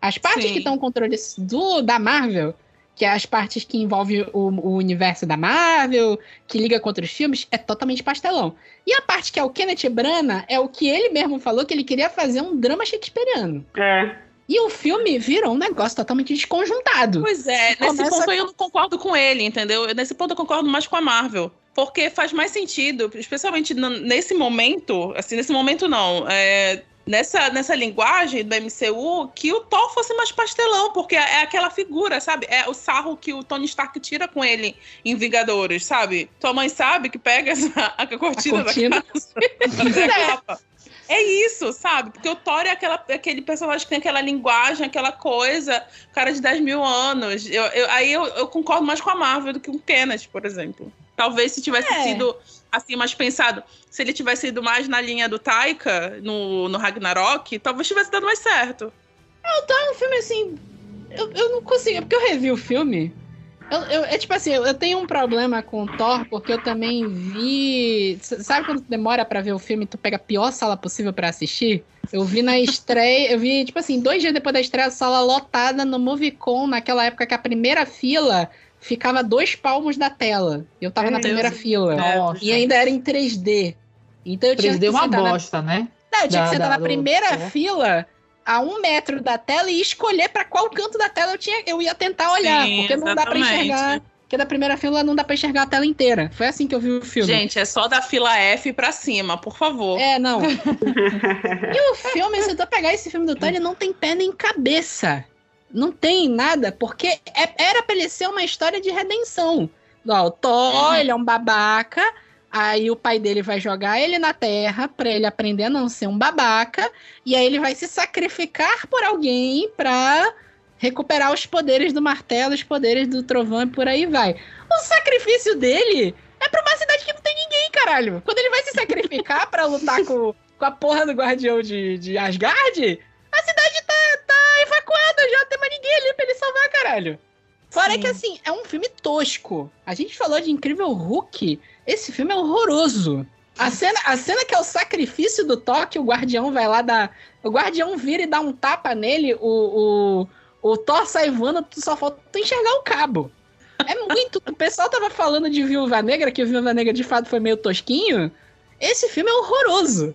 As partes Sim. que estão no controle do, da Marvel, que é as partes que envolvem o, o universo da Marvel, que liga com outros filmes, é totalmente pastelão. E a parte que é o Kenneth Branagh é o que ele mesmo falou que ele queria fazer um drama shakespeariano. É. E o filme virou um negócio totalmente desconjuntado. Pois é, nesse Começa ponto eu não concordo com ele, entendeu? Nesse ponto eu concordo mais com a Marvel. Porque faz mais sentido, especialmente nesse momento, assim, nesse momento não, é, nessa, nessa linguagem do MCU, que o Thor fosse mais pastelão, porque é aquela figura, sabe? É o sarro que o Tony Stark tira com ele em Vingadores, sabe? Tua mãe sabe que pega essa, a cortina, cortina. da casa a capa. É isso, sabe? Porque o Thor é aquela, aquele personagem que tem aquela linguagem, aquela coisa, cara de 10 mil anos. Eu, eu- aí eu, eu concordo mais com a Marvel do que com o Kenneth, por exemplo. Talvez se tivesse É. sido assim, mais pensado, se ele tivesse ido mais na linha do Taika, no, no Ragnarok, talvez tivesse dado mais certo. É um filme assim. Eu, eu não consigo. é Porque eu revi o filme. Eu, eu- é tipo assim, eu, tenho um problema com o Thor, porque eu também vi. Sabe quando tu demora pra ver o filme e tu pega a pior sala possível pra assistir? Eu vi na estreia, eu vi, tipo assim, dois dias depois da estreia, a sala lotada no Movicon, naquela época que a primeira fila ficava dois palmos da tela. Eu tava na Meu primeira fila. Nossa. E ainda era em 3D. Então eu tinha 3D que é uma sentar na bosta, né? não, eu tinha da- que sentar da- na do- primeira é. fila, a um metro da tela, e escolher pra qual canto da tela eu, tinha, eu ia tentar olhar. Sim, porque não dá pra exatamente. enxergar. Porque da primeira fila não dá pra enxergar a tela inteira. Foi assim que eu vi o filme. Gente, é só da fila F pra cima, por favor. É, não. e o filme, se tu pegar esse filme do ele não tem pé nem cabeça. Não tem nada, porque é- era pra ele ser uma história de redenção. Ó, o Thor, Uhum. ele é um babaca, aí o pai dele vai jogar ele na terra pra ele aprender a não ser um babaca, e aí ele vai se sacrificar por alguém pra recuperar os poderes do martelo, os poderes do trovão e por aí vai. O sacrifício dele é pra uma cidade que não tem ninguém, caralho. Quando ele vai se sacrificar pra lutar com, com a porra do guardião de, de Asgard, a cidade evacuada, já não tem mais ninguém ali pra ele salvar, caralho. Fora Sim. que, assim, é um filme tosco. A gente falou de Incrível Hulk, esse filme é horroroso. A cena, a cena que é o sacrifício do Thor, que o guardião vai lá dar... O guardião vira e dá um tapa nele, o, o, o Thor sai voando, tu só falta tu enxergar o cabo. É muito. o pessoal tava falando de Viúva Negra, que o Viúva Negra de fato foi meio tosquinho. Esse filme é horroroso.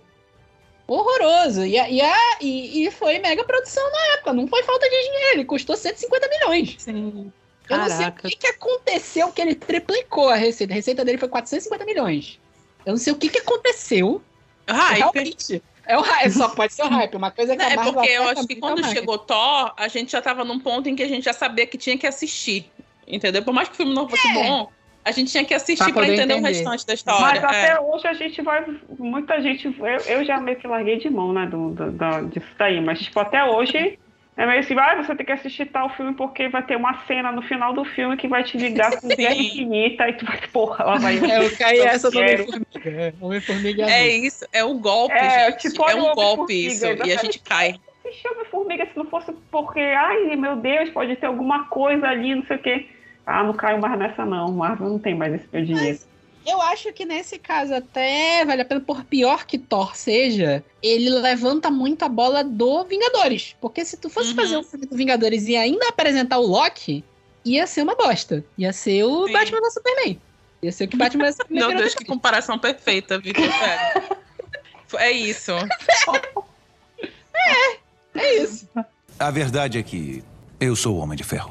Horroroso. E, a- e, a- e, e foi mega produção na época. Não foi falta de dinheiro. Ele custou 150 milhões. Sim. Eu não sei o Caraca. que, que aconteceu que ele triplicou a receita. A receita dele foi 450 milhões. Eu não sei o que, que aconteceu. Hype. Realmente. É o hype, só pode ser o hype. Uma coisa que Não, a é porque eu acho que é quando mais. chegou Thor, a gente já tava num ponto em que a gente já sabia que tinha que assistir. Entendeu? Por mais que o filme não fosse É. bom, A gente tinha que assistir poder entender, entender. o restante da Mas história. até é. hoje a gente vai. Muita gente. Eu, eu já meio que larguei de mão, né? Do, do, da- disso daí. Mas, tipo, até hoje. É meio assim, ah, você tem que assistir tal filme porque vai ter uma cena no final do filme que vai te ligar com Guerra. Infinita e tu vai, porra, ela vai. É, eu caí essa do. Homem-Formiga. É, Homem-Formiga É azul. isso, é o golpe, É, gente. tipo, é um golpe isso. E a gente cai. Assistir Homem-Formiga se não fosse porque, ai meu Deus, pode ter alguma coisa ali, não sei o quê. Ah, não caio mais nessa não. Marvel não tem mais esse meu dinheiro. Eu acho que nesse caso até vale a pena, por pior que Thor seja, ele levanta muito a bola do Vingadores. Porque se tu fosse Uhum. fazer um filme do Vingadores e ainda apresentar o Loki, ia ser uma bosta. Ia ser o Sim. Batman vs Superman. Ia ser o que Batman vs Superman Meu Deus, que comparação perfeita, Vitor. Sério. É isso. É isso. A verdade é que eu sou o Homem de Ferro.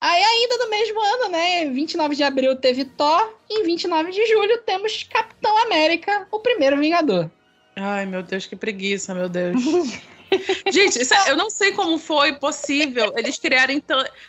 Aí ainda no mesmo ano, né? 29 de abril teve Thor. E em 29 de julho temos Capitão América, o primeiro Vingador. Ai, meu Deus, que preguiça, meu Deus. Gente, isso é- eu não sei como foi possível eles criarem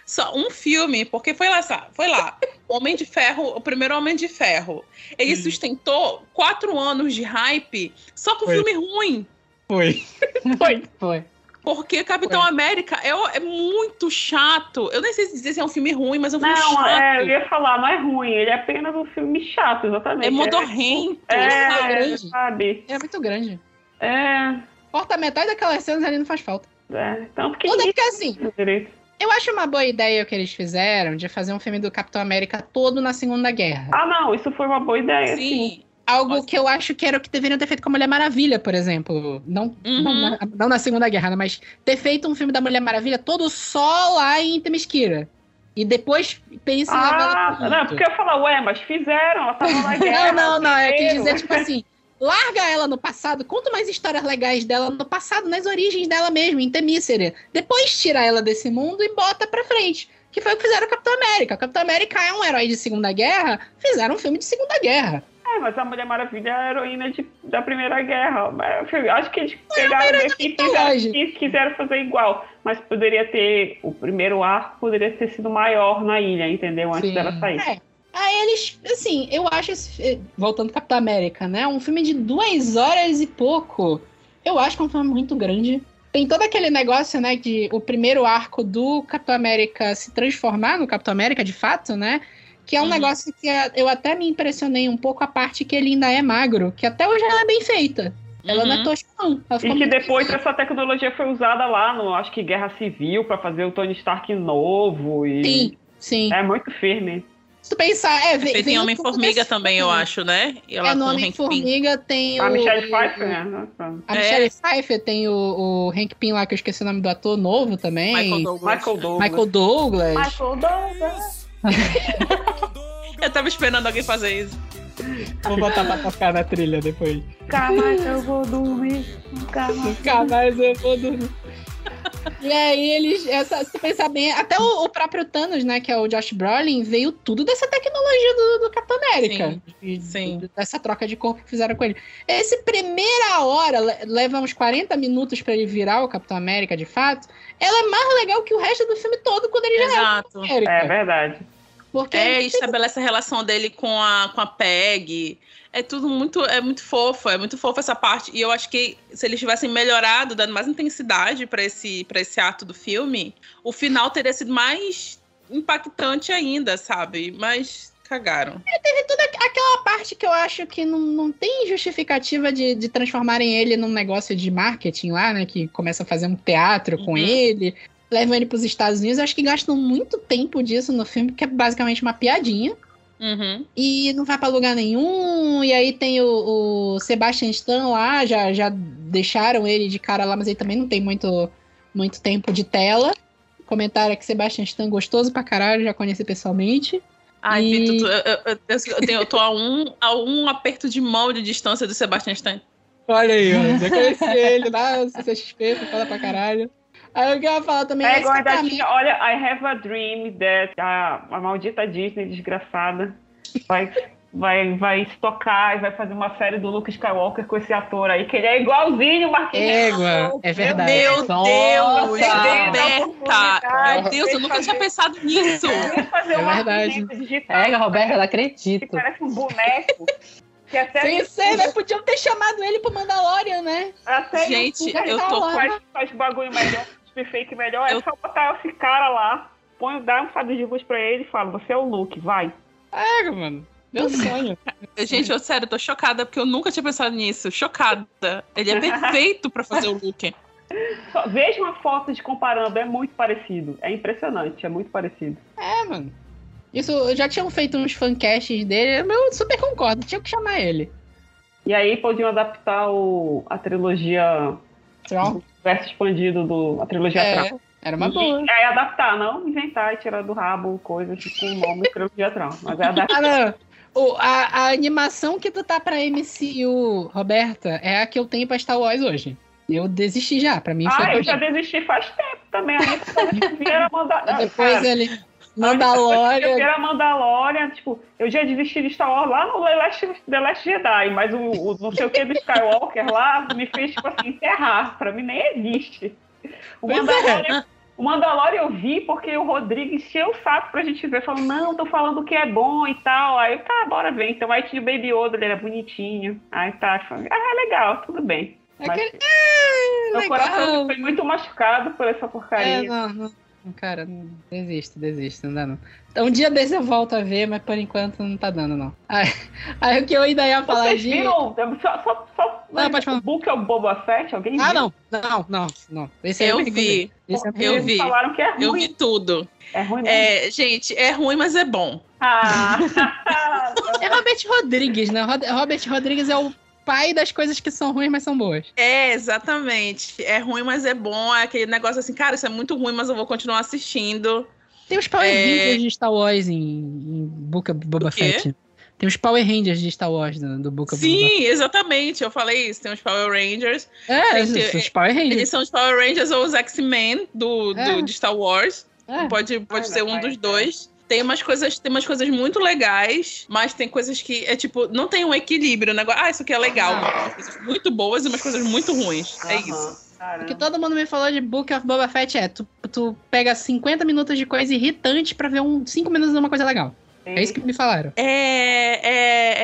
só um filme, porque foi lá, foi lá, Homem de Ferro, o primeiro Homem de Ferro. Ele sustentou quatro anos de hype só com Foi. filme ruim. Foi. Foi. Foi. Porque Capitão América é, é muito chato. Eu nem sei se dizer se é um filme ruim, mas é um filme Não, chato. é, eu ia falar, não é ruim, ele é apenas um filme chato, exatamente. É modorrento. É, sabe? grande. sabe? É muito grande. É, Corta metade daquelas cenas ali não faz falta. é. Tanto que Tudo é ninguém porque assim, direito. eu acho uma boa ideia o que eles fizeram de fazer um filme do Capitão América todo na Segunda Guerra. Ah, não, isso foi uma boa ideia, sim. Sim. Algo Nossa. que eu acho que era o que deveriam ter feito com a Mulher Maravilha, por exemplo. Não, Uhum. não, na, não na Segunda Guerra, né? Mas ter feito um filme da Mulher Maravilha todo só lá em Temesquira. E depois pensa Ah, pro não, mundo. porque eu falar, ué, mas fizeram, ela tava na guerra. Não, não, não. É que dizer, tipo assim, larga ela no passado, conta mais histórias legais dela no passado, nas origens dela mesmo, em Temícera. Depois tira ela desse mundo e bota pra frente. Que foi o que fizeram o Capitão América. O Capitão América é um herói de Segunda Guerra, fizeram um filme de Segunda Guerra. É, mas a Mulher Maravilha é a heroína de- da Primeira Guerra. Eu Acho que eles pegaram fizeram, hoje. que quiseram fazer igual. Mas poderia ter. O primeiro arco poderia ter sido maior na ilha, entendeu? Antes Sim. dela sair. É. Aí eles, assim, eu acho, esse, voltando ao Capitão América, né? Um filme de duas horas e pouco. Eu acho que é um filme muito grande. Tem todo aquele negócio, né, de o primeiro arco do Capitão América se transformar no Capitão América de fato, né? Que é um Uhum. negócio que eh, eu até me impressionei um pouco a parte que ele ainda é magro, que até hoje ela é bem feita. Ela não é Uhum. tosca, não. E que depois bem essa tecnologia foi usada lá no, acho que Guerra Civil, pra fazer o Tony Stark novo. E Sim, sim. É muito firme. Se tu pensar, é, É feito em Homem-Formiga também, eu acho, né? E ela É, no. Homem-Formiga tem A o... Michelle o- Pfeiffer, né? Nossa. A É. Michelle Pfeiffer tem o, o Hank Pym lá, que eu esqueci o nome do ator novo também. Michael Douglas. Michael Douglas. Michael Douglas. Michael Douglas. Eu tava esperando alguém fazer isso. Vou botar pra tocar na trilha depois. Nunca mais eu vou dormir. Nunca mais. Nunca mais eu vou dormir. E aí eles, essa, se tu pensar bem, até o, o próprio Thanos, né, que é o Josh Brolin, veio tudo dessa tecnologia do, do Capitão América. E- sim. e Dessa troca de corpo que fizeram com ele. Esse primeira hora, le- leva uns 40 minutos pra ele virar o Capitão América de fato, ela é mais legal que o resto do filme todo quando ele já é o Exato. Capitão América. É verdade. Porque É, estabelece a relação dele com a, com a Peg. É tudo muito, é muito fofo, é muito fofo essa parte. E eu acho que se eles tivessem melhorado, dando mais intensidade pra esse, pra esse ato do filme, o final teria sido mais impactante ainda, sabe? Mas cagaram. teve toda aquela parte que eu acho que não, não tem justificativa de, de transformarem ele num negócio de marketing lá, né? Que começa a fazer um teatro com Uhum. ele, levam ele pros Estados Unidos. Eu acho que gastam muito tempo disso no filme, que é basicamente uma piadinha. Uhum. E não vai pra lugar nenhum. E aí tem o, o Sebastian Stan lá, já, já deixaram ele de cara lá, mas ele também não tem muito, muito tempo de tela. Comentário é que Sebastian Stan gostoso pra caralho, já conheci pessoalmente. Ai, E- Vitor, eu, eu- eu- eu tenho- eu tô a um, a um aperto de mão de distância do Sebastian Stan. Olha aí, ó. Já conheci ele lá, CCXP, foda pra caralho. Aí o que eu ia falar também É é igual tinha, olha, I have a dream that a, a maldita Disney desgraçada vai vai, vai se tocar e vai fazer uma série do Luke Skywalker com esse ator aí, que ele é igualzinho o Marquinhos. Égua, é verdade. Meu Nossa. Deus, Roberta, Roberta! Meu Deus, eu nunca tinha pensado nisso. Fazer É uma verdade. digital É, Roberto, eu que acredito. parece um boneco. Que até, Sem ser, né? Podiam ter chamado ele pro Mandalorian, né? até Gente, eu tô com- faz, faz bagulho melhor, fake melhor, é Eu- só botar esse cara lá, põe, dá um fado de luz pra ele e fala, você é o Luke, vai. Égua, mano. Meu sonho. Gente, eu sério, tô chocada, porque eu nunca tinha pensado nisso. Chocada. Ele é perfeito pra fazer o Luke. Só, veja uma foto de comparando, é muito parecido. É impressionante, é muito parecido. É, mano. Isso, já tinham feito uns fancasts dele, eu super concordo, tinha que chamar ele. E aí podiam adaptar o, a trilogia Tron? verso expandido do a trilogia É, Tron. era uma boa. É adaptar, não inventar e tirar do rabo coisas com o nome trilogia Tron. Mas é adaptar. Ah, não. O, a, a animação que tu tá pra MCU, Roberta, é a que eu tenho pra Star Wars hoje. Eu desisti já, pra mim. Ah, eu já desisti faz tempo também. A eu vi era mandar. Depois Cara, ele. Eu Mandalorian. era Mandalorian, tipo, eu já desisti de Star Wars lá no The Last, The Last Jedi, mas o, o não sei o que do Skywalker lá me fez, tipo assim, enterrar. Pra mim nem existe. O é. Mandalorian, o Mandalorian eu vi porque o Rodrigo encheu o saco pra gente ver, falando, não, tô falando que é bom e tal. Aí eu, tá, bora ver. Então aí tinha o Baby Yoda, ele era bonitinho. Aí tá, falando, ah, legal, tudo bem. Mas Ah, meu coração legal. foi muito machucado por essa porcaria. É, não, não. Cara, não- desisto, desisto, não dá não. Então, um dia desse eu volto a ver, mas por enquanto não tá dando, não. Aí, aí o que eu ainda ia falar Vocês de. viram? Só, só, só Não, pode falar. o Book é o Boba Fett? Alguém Ah, viu? não, não, não, não. Esse Eu recusei. vi. Esse eu Eu vi. falaram que é ruim. Eu vi tudo. É ruim mesmo. É, gente, é ruim, mas é bom. Ah, É Robert Rodrigues, né? Robert Rodrigues é o pai das coisas que são ruins, mas são boas. É, exatamente. É ruim, mas é bom. É aquele negócio assim, cara, isso é muito ruim, mas eu vou continuar assistindo. Tem os Power É. Rangers de Star Wars em, em Book of Boba Do? Fett. Tem os Power Rangers de Star Wars do, do Book of Boba Sim, exatamente. Eu falei isso. Tem os Power Rangers. É, tem- os, os Power Rangers. Eles são os Power Rangers ou os X-Men do, do- É. de Star Wars. É. Pode, pode Ah, ser um pai, dos é. dois. Tem umas coisas, tem umas coisas muito legais, mas tem coisas que é tipo, não tem um equilíbrio, negócio, ah, isso aqui é legal, umas coisas muito boas e umas coisas muito ruins. É isso. caramba. O que todo mundo me falou de Book of Boba Fett é: tu, tu pega 50 minutos de coisa irritante pra ver um 5 minutos de uma coisa legal. É isso que me falaram. É,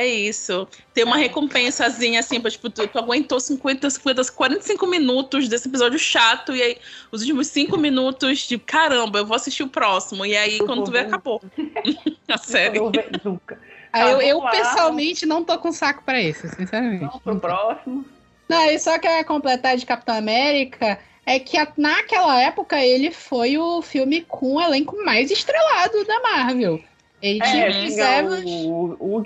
é, é isso. Tem uma recompensazinha assim, pra, tipo, tu, tu aguentou 50, 50, 45 minutos desse episódio chato, e aí os últimos 5 minutos de caramba, eu vou assistir o próximo. E aí, Eu quando tu vê, ver. acabou. A série. Eu Tá, eu, eu, lá, pessoalmente não tô com saco pra esse, sinceramente. Vamos pro próximo. Não, e só que eu ia completar de Capitão América é que a- naquela época ele foi o filme com o elenco mais estrelado da Marvel. Ele tinha É, o Chris tinha Evans, o, o, o,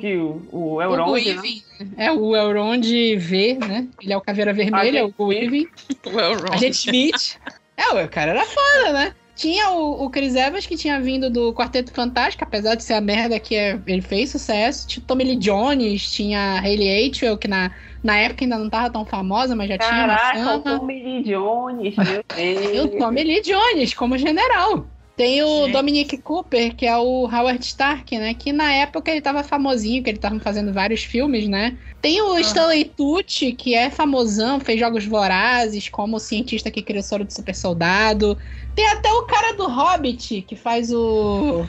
o, o o Euron, Hugo né? É o Elrond V, né? Ele é o Caveira Vermelha, Agente o Weaving. Well, wrong. A gente Smith. É, o cara era foda, né? Tinha o, o Chris Evans, que tinha vindo do Quarteto Fantástico, apesar de ser a merda que é- ele fez sucesso. Tinha Tommy Lee Jones, tinha a Hayley Atwell, que na, na época ainda não tava tão famosa, mas já tinha uma Caraca, o fama. Tommy Lee Jones, meu E o Deus. Tommy Lee Jones como general. Tem o Gente. Dominic Cooper, que é o Howard Stark, né? Que na época ele tava famosinho, que ele tava fazendo vários filmes, né? Tem o Stanley Tucci, que é famosão, fez Jogos Vorazes, como o cientista que criou o soro do super soldado. Tem até o cara do Hobbit, que faz o...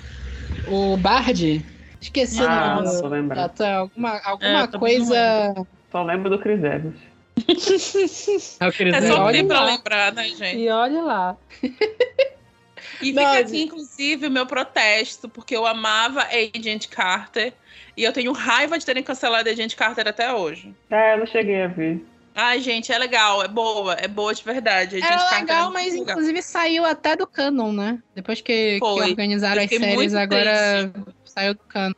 o Bard. Esqueci o Ah, nome não do tô lembrando. ator. Alguma, É, alguma não coisa... Só lembro do Chris Evans. É o Chris É Evans. só Olha tem pra lembrar, né, gente? E olha lá. E Não, fica aqui, inclusive, o meu protesto, porque eu amava Agent Carter e eu tenho raiva de terem cancelado Agent Carter até hoje. É, eu não cheguei a ver. Ai, gente, é legal, é boa, é boa de verdade. Agent Carter é legal, mas legal. inclusive saiu até do canon, né? Depois que, que organizaram as séries, agora saiu do canon.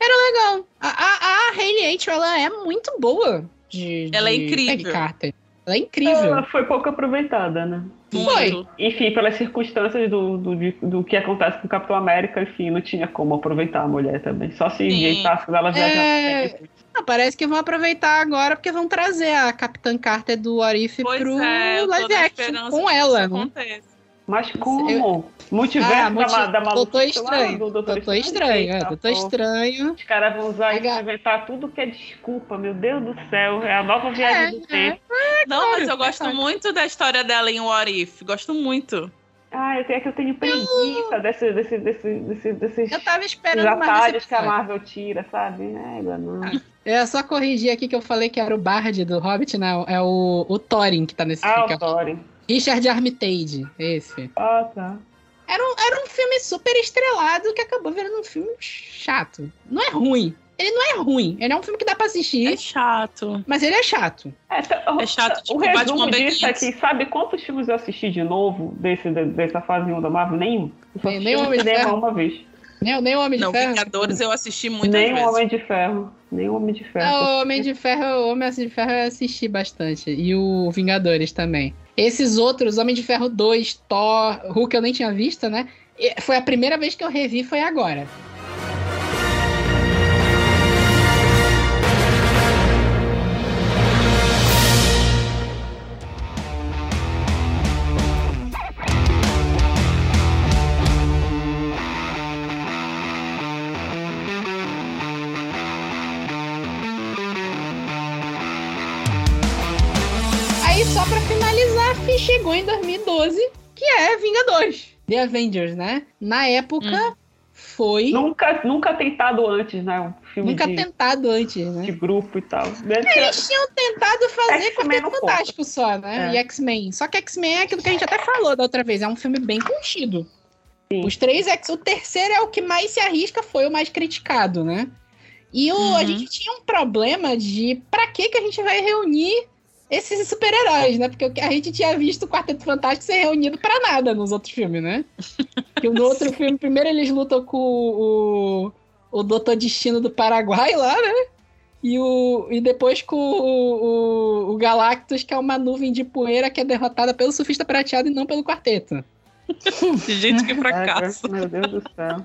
Era legal. A, a, a Hayley Atwell, ela é muito boa. De, Ela é de incrível. Peggy Carter. Ela é incrível. Ela foi pouco aproveitada, né? Foi. Enfim, pelas circunstâncias do, do, do que acontece com o Capitão América, enfim, não tinha como aproveitar a mulher também. Só se Sim. jeitasse quando ela viajar. É. Ah, parece que vão aproveitar agora porque vão trazer a Capitã Carter do Arif Pois pro é, eu live action com ela, né? Mas como? Multiverso Ah, da, multi- da Doutor maluquice lá, Estranho. do Doutor Estranho, é, Doutor. Estranho. Os caras vão usar isso pra inventar tudo que é desculpa, meu Deus do céu. É a nova viagem É, do tempo. Não, mas eu é gosto muito da história dela em What If. Gosto muito. Ah, eu tenho, é que eu tenho preguiça desse, desse, desse, desse, desses Eu tava esperando atalhos que a. Marvel tira, sabe? É, não. É só corrigir aqui que eu falei que era o Bard do Hobbit, não. É o, o Thorin que tá nesse Ah, o Thorin. Richard Armitage, esse. Ah, tá. Era um, era um filme super estrelado que acabou virando um filme chato. Não é ruim. Ele não é ruim. Ele é um filme que dá pra assistir, É chato. mas ele é chato. É, tá- É chato, tipo, o resumo Batman disso é que, sabe quantos filmes eu assisti de novo desse, de- dessa fase 1 da Marvel? Nenhum. Eu só Nem- assisti nem no Homem de cinema Ferro. uma vez. Nem, nem o Homem de Não, Ferro. Vingadores eu assisti muitas Nem o vezes. Homem de Ferro. Nem o Homem de Ferro. Ah, o Homem de Ferro, o Homem de Ferro eu assisti bastante. E o Vingadores também. Esses outros, Homem de Ferro 2, Thor, Hulk eu nem tinha visto, né? E Foi a primeira vez que eu revi, foi agora. Chegou em 2012, que é Vingadores. The Avengers, né? Na época, foi Nunca, nunca tentado antes, né? Um filme nunca de, tentado antes, né? de grupo e tal. Deve ser- Eles tinham tentado fazer Quarteto não Fantástico só, né? É. E X-Men. Só que X-Men é aquilo que a gente até falou da outra vez. É um filme bem contido. Sim. Os três X, o terceiro é o que mais se arrisca, foi o mais criticado, né? E o, a Uhum. gente tinha um problema de pra que que a gente vai reunir esses super-heróis, né? Porque o que a gente tinha visto o Quarteto Fantástico ser reunido pra nada nos outros filmes, né? Que no outro filme, primeiro eles lutam com o, o Doutor Destino do Paraguai lá, né? E, o, e depois com o, o, o Galactus, que é uma nuvem de poeira que é derrotada pelo Surfista Prateado e não pelo Quarteto. Gente, que fracasso. meu Deus do céu.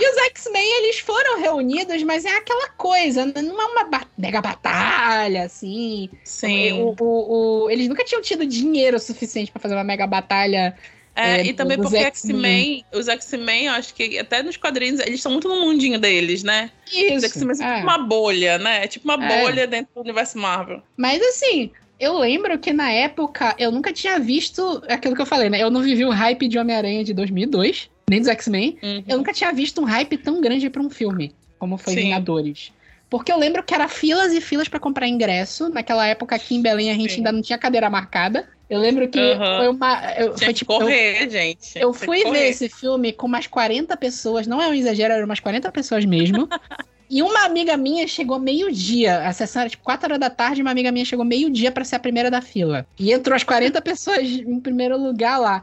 E os X-Men, eles foram reunidos, mas é aquela coisa, não é uma ba- mega batalha, assim. Sim. O, o- o- eles nunca tinham tido dinheiro suficiente pra fazer uma mega batalha. É, é, e também porque X-Men. Os X-Men, eu acho que até nos quadrinhos, eles estão muito no mundinho deles, né? Os Isso. X-Men são é. tipo uma bolha, né? É tipo uma É. bolha dentro do universo Marvel. Mas assim, eu lembro que na época eu nunca tinha visto aquilo que eu falei, né? Eu não vivi o hype de Homem-Aranha de 2002, nem dos X-Men. Uhum. Eu nunca tinha visto um hype tão grande pra um filme, como foi Sim. Vingadores. Porque eu lembro que era filas e filas pra comprar ingresso. Naquela época aqui em Belém a gente Sim. ainda não tinha cadeira marcada. Eu lembro que Aham. foi uma. Eu, Tinha foi tipo. eu- correr, gente. Eu Tinha que fui ver esse filme com umas 40 pessoas, não é um exagero, eram umas 40 pessoas mesmo. e uma amiga minha chegou meio-dia. A sessão era tipo 4 horas da tarde, uma amiga minha chegou meio-dia pra ser a primeira da fila. E entrou as 40 pessoas em primeiro lugar lá.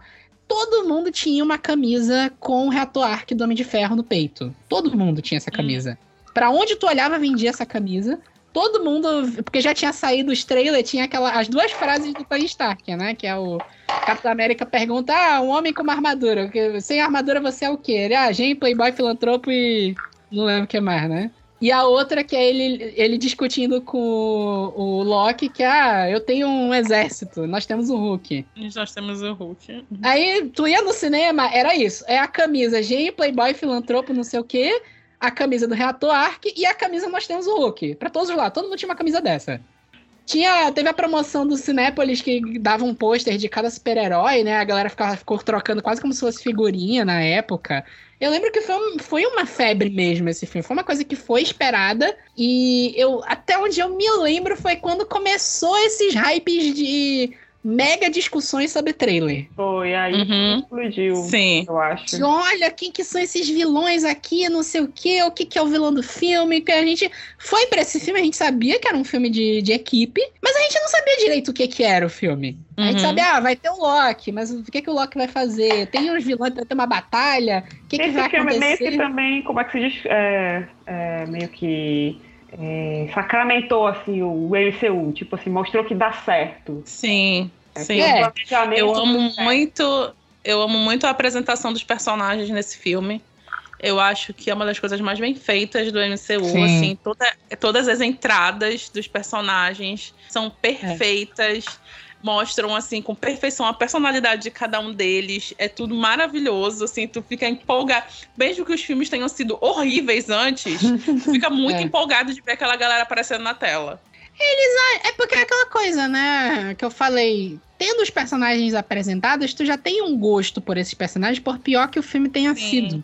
Todo mundo tinha uma camisa com o reator Arc do Homem de Ferro no peito. Todo mundo tinha essa camisa. Pra onde tu olhava, vendia essa camisa. Todo mundo, porque já tinha saído os trailers, tinha aquela, as duas frases do Tony Stark, né? Que é o Capitão América pergunta: Ah, um homem com uma armadura. que- Sem armadura você é o quê? Ele, ah, gen, playboy, filantropo e. Não lembro o que mais, né? E a outra que é ele, ele discutindo com o, o Loki, que ah, eu tenho um exército, nós temos um Hulk. Nós temos o Hulk. Aí tu ia no cinema, era isso. É a camisa gen, playboy, filantropo, não sei o quê. A camisa do Reator Arc e a camisa Nós Temos o Hulk. Pra todos lá, todo mundo tinha uma camisa dessa. Tinha, teve a promoção do Cinépolis que dava um pôster de cada super-herói, né? A galera ficava, ficou trocando quase como se fosse figurinha na época. Eu lembro que foi, um- foi uma febre mesmo esse filme. Foi uma coisa que foi esperada. E eu até onde eu me lembro foi quando começou esses hypes de mega discussões sobre trailer. Foi, aí Uhum. explodiu, Sim. eu acho. Que olha, quem que são esses vilões aqui, não sei o quê, o que que é o vilão do filme, que a gente foi pra esse filme, a gente sabia que era um filme de, de equipe, mas a gente não sabia direito o que que era o filme. A gente Uhum. sabia, ah, vai ter o Loki, mas o que que o Loki vai fazer? Tem uns vilões, vai ter uma batalha, o que que Esse vai filme meio acontecer? que também, como é que se diz? É, é, meio que é, sacramentou assim o MCU, tipo assim, mostrou que dá certo. Sim. Sim. que o É. Eu amo muito. Eu amo muito a apresentação dos personagens nesse filme. Eu acho que é uma das coisas mais bem feitas do MCU. Sim. Assim, toda- todas as entradas dos personagens são perfeitas. Mostram assim com perfeição a personalidade de cada um deles. É tudo maravilhoso, assim, tu fica empolgado. Mesmo que os filmes tenham sido horríveis antes, tu fica muito É. empolgado de ver aquela galera aparecendo na tela. É porque é aquela coisa, né? Que eu falei. Tendo os personagens apresentados, tu já tem um gosto por esses personagens, por pior que o filme tenha Sim. sido.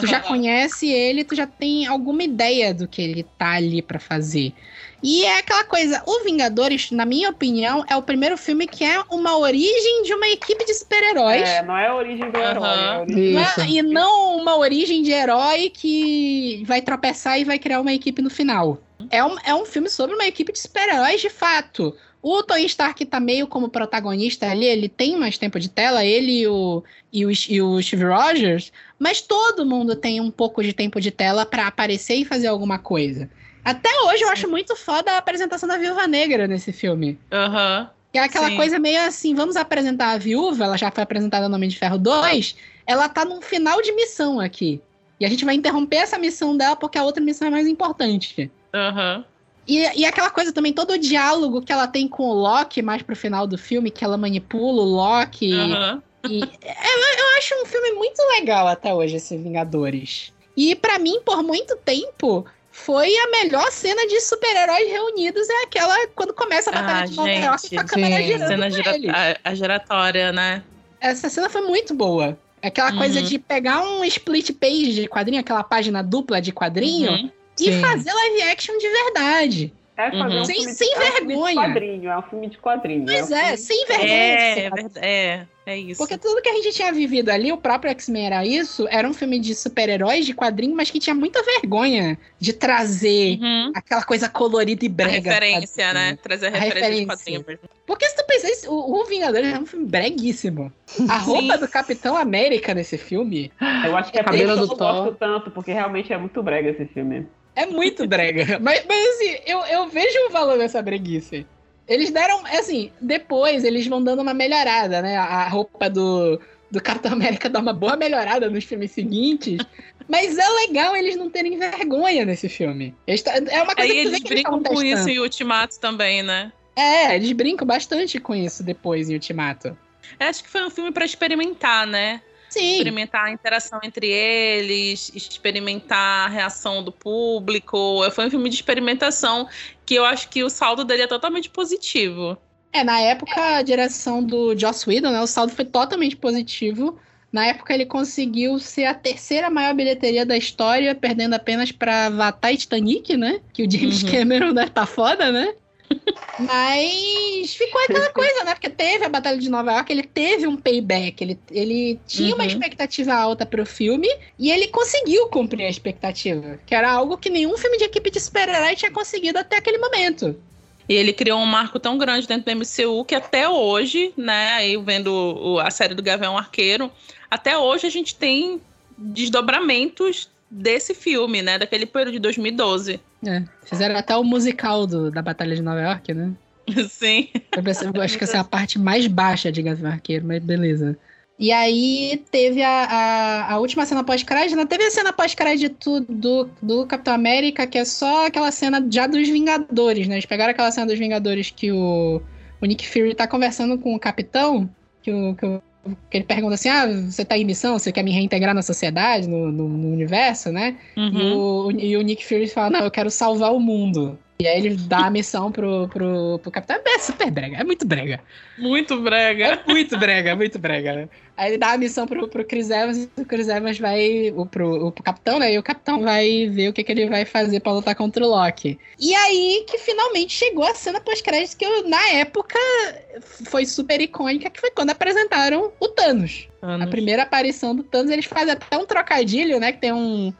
Tu já conhece ele, tu já tem alguma ideia do que ele tá ali pra fazer. E é aquela coisa, o Vingadores, na minha opinião, é o primeiro filme que é uma origem de uma equipe de super-heróis. É, não é a origem do herói, é origem Não é- Isso. e não uma origem de herói que vai tropeçar e vai criar uma equipe no final. É um, é um filme sobre uma equipe de super-heróis de fato. O Tony Stark tá meio como protagonista ali, ele tem mais tempo de tela, ele e o, e o, e o Steve Rogers, mas todo mundo tem um pouco de tempo de tela pra aparecer e fazer alguma coisa. Até hoje eu acho muito foda a apresentação da Viúva Negra nesse filme. Aham. Que é aquela Sim. coisa meio assim, vamos apresentar a viúva, ela já foi apresentada no Homem de Ferro 2, ela tá num final de missão aqui. E a gente vai interromper essa missão dela porque a outra missão é mais importante. Aham. E, e aquela coisa também, todo o diálogo que ela tem com o Loki mais pro final do filme, que ela manipula o Loki. Aham. E eu, eu acho um filme muito legal até hoje, esse Vingadores. E pra mim, por muito tempo, foi a melhor cena de super-heróis reunidos. É aquela quando começa a batalha Ah, de Nova York com a câmera sim. girando Cena gira- eles. a, a giratória, né? Essa cena foi muito boa. Aquela coisa Uhum. de pegar um split page de quadrinho, aquela página dupla de quadrinho, Uhum. e Sim. fazer live action de verdade. É fazer Uhum. um Sem- filme de, sem é um filme de vergonha. quadrinho, é um filme de quadrinho. Pois um é, sem vergonha. É, é, é, é isso. Porque tudo que a gente tinha vivido ali, o próprio X-Men era isso, era um filme de super-heróis de quadrinho, mas que tinha muita vergonha de trazer Uhum. aquela coisa colorida e A brega. referência, quadrinho. né? Trazer a A referência, de referência. quadrinho. Porque se tu pensar isso, o, o Vingadores é um filme breguíssimo. A roupa Sim. do Capitão América nesse filme Eu acho que é por Cabelo isso do que eu não gosto tanto, porque realmente é muito brega esse filme. É muito brega. mas, mas assim, eu, eu vejo o valor dessa breguice. Eles deram, assim, depois eles vão dando uma melhorada, né? A roupa do, do Capitão América dá uma boa melhorada nos filmes seguintes. mas é legal eles não terem vergonha nesse filme. Eles tá- é uma coisa Aí eles que brincam com isso em Ultimato também, né? É, eles brincam bastante com isso depois em Ultimato. Eu acho que foi um filme pra experimentar, né? Sim. Experimentar a interação entre eles, experimentar a reação do público. Foi um filme de experimentação que eu acho que o saldo dele é totalmente positivo. É, na época, a direção do Joss Whedon, né, o saldo foi totalmente positivo. Na época, ele conseguiu ser a terceira maior bilheteria da história, perdendo apenas pra Avatar e Titanic, né? Que o James Uhum. Cameron né, tá foda, né? Mas ficou aquela coisa, né? Porque teve a Batalha de Nova York, ele teve um payback, ele, ele tinha uma Uhum. expectativa alta pro filme e ele conseguiu cumprir a expectativa, que era algo que nenhum filme de equipe de super-herói tinha conseguido até aquele momento. E ele criou um marco tão grande dentro do MCU que até hoje, né, aí vendo a série do Gavião Arqueiro, até hoje a gente tem desdobramentos desse filme, né, daquele período de 2012. É, fizeram até o musical do, da Batalha de Nova York, né? Sim. Eu, pensei- eu acho que essa é a parte mais baixa de Gavião Arqueiro, mas beleza. E aí teve a, a, a última cena pós-crédito, né? Teve a cena pós-crédito do, do Capitão América, que é só aquela cena já dos Vingadores, né? Eles pegaram aquela cena dos Vingadores que o, o Nick Fury tá conversando com o Capitão, que, o, que, o- que ele pergunta assim, ah, você tá em missão, você quer me reintegrar na sociedade, no, no, no universo, né? E, Uhum. o, e o Nick Fury fala, não, eu quero salvar o mundo. E aí ele dá a missão pro, pro, pro Capitão. É super brega, é muito brega. Muito brega. É muito brega, é muito brega. né? Aí ele dá a missão pro, pro Chris Evans e o Chris Evans vai. O, pro, o, pro Capitão, né? E o Capitão vai ver o que, que ele vai fazer pra lutar contra o Loki. E aí que finalmente chegou a cena pós-crédito que eu, na época foi super icônica, que foi quando apresentaram o Thanos. A primeira aparição do Thanos, eles fazem até um trocadilho, né? Que tem um,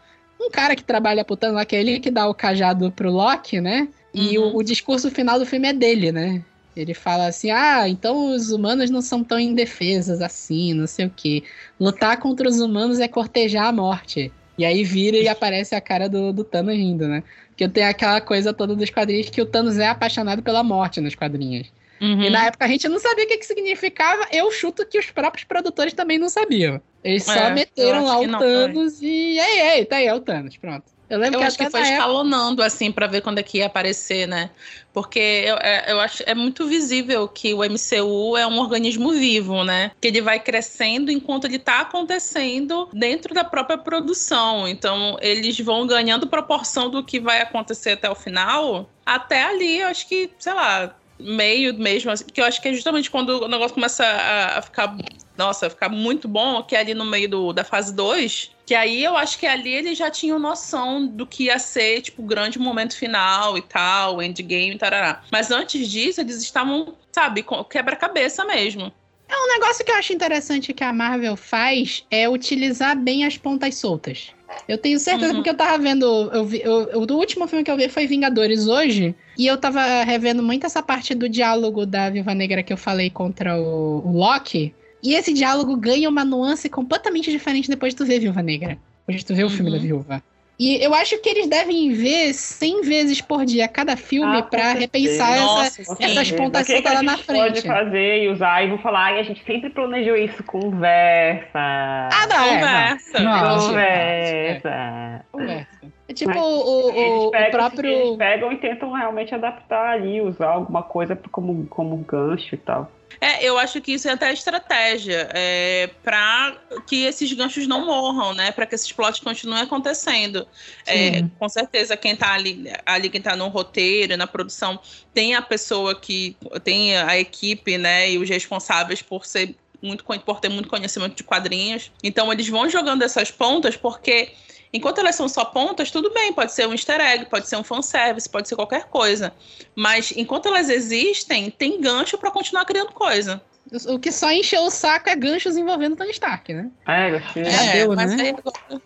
um cara que trabalha pro Thanos lá, que é ele que dá o cajado pro Loki, né? E Uhum. o, o discurso final do filme é dele, né? Ele fala assim: ah, então os humanos não são tão indefesos assim, não sei o quê. Lutar contra os humanos é cortejar a morte. E aí vira e aparece a cara do, do Thanos rindo, né? Porque tem aquela coisa toda dos quadrinhos que o Thanos é apaixonado pela morte nos quadrinhos. Uhum. E na época a gente não sabia o que, que significava. Eu chuto que os próprios produtores também não sabiam. Eles só É, meteram lá o não Thanos e. Ei, ei, tá aí, é o Thanos, pronto. Eu lembro Eu que acho que foi época- escalonando, assim, pra ver quando é que ia aparecer, né? Porque eu, é, eu acho é muito visível que o MCU é um organismo vivo, né? Que ele vai crescendo enquanto ele tá acontecendo dentro da própria produção. Então, eles vão ganhando proporção do que vai acontecer até o final. Até ali, eu acho que, sei lá, meio mesmo, assim, que eu acho que é justamente quando o negócio começa a, a ficar, nossa, ficar muito bom, que é ali no meio do, da fase 2, que aí eu acho que ali eles já tinham noção do que ia ser, tipo, o grande momento final e tal, endgame e tarará. Mas antes disso, eles estavam, sabe, com quebra-cabeça mesmo. Um negócio que eu acho interessante que a Marvel faz é utilizar bem as pontas soltas. Eu tenho certeza, Uhum. porque eu tava vendo. Eu vi, eu, eu- do último filme que eu vi foi Vingadores hoje. E eu tava revendo muito essa parte do diálogo da Viva Negra que eu falei contra o, o Loki. E esse diálogo ganha uma nuance completamente diferente depois de tu ver Viúva Negra. Depois de tu ver o filme Uhum. da Viúva. E eu acho que eles devem ver 100 vezes por dia cada filme Ah, certeza. repensar essa, Nossa, sim. essas Sim, pontas que que soltas lá a na gente Pode frente. fazer e usar e vou falar, ai, a gente sempre planejou isso, conversa. Ah, não, é, Conversa. não. Não, conversa. Conversa. É tipo Mas o, o, Eles o pegam, próprio. eles pegam e tentam realmente adaptar ali, usar alguma coisa como, como gancho e tal. É, eu acho que isso é até estratégia, é, para que esses ganchos não morram, né? Para que esses plots continuem acontecendo. É, com certeza, quem tá ali, ali, quem tá no roteiro, na produção, tem a pessoa que tem a equipe, né? E os responsáveis por ser muito por ter muito conhecimento de quadrinhos. Então eles vão jogando essas pontas porque enquanto elas são só pontas, tudo bem, pode ser um easter egg, pode ser um fanservice, pode ser qualquer coisa. Mas enquanto elas existem, tem gancho pra continuar criando coisa. O que só encheu o saco é ganchos envolvendo Tony Stark, né? É, gostei. Já deu, mas né? aí, agora,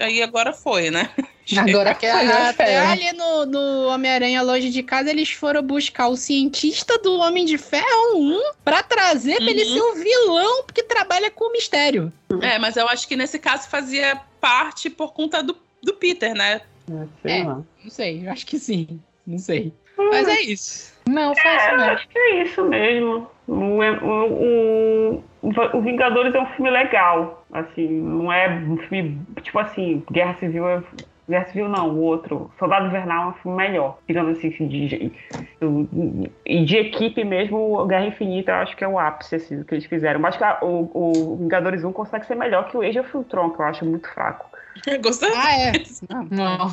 aí agora foi, né? Agora que Foi, né, até ali no, no Homem-Aranha Longe de Casa, eles foram buscar o cientista do Homem de Ferro 1 pra trazer pra ele Uhum. ser o vilão que trabalha com o mistério. É, mas eu acho que nesse caso fazia parte por conta do, do Peter, né? Sei É. lá. Não sei, eu acho que sim. Não sei. Mas é isso. Não, foi É, mesmo. acho que é isso mesmo. O, o, o, o Vingadores é um filme legal. Assim, não é um filme. Tipo assim, Guerra Civil é. Guerra Civil não, o outro. Soldado Invernal é um filme melhor. Digamos assim, assim, de, de, e de equipe mesmo, o Guerra Infinita eu acho que é o ápice assim, do que eles fizeram. Mas o, o Vingadores 1 consegue ser melhor que o Age of Ultron, que eu acho muito fraco. Gostou? Ah, é. Não, Não.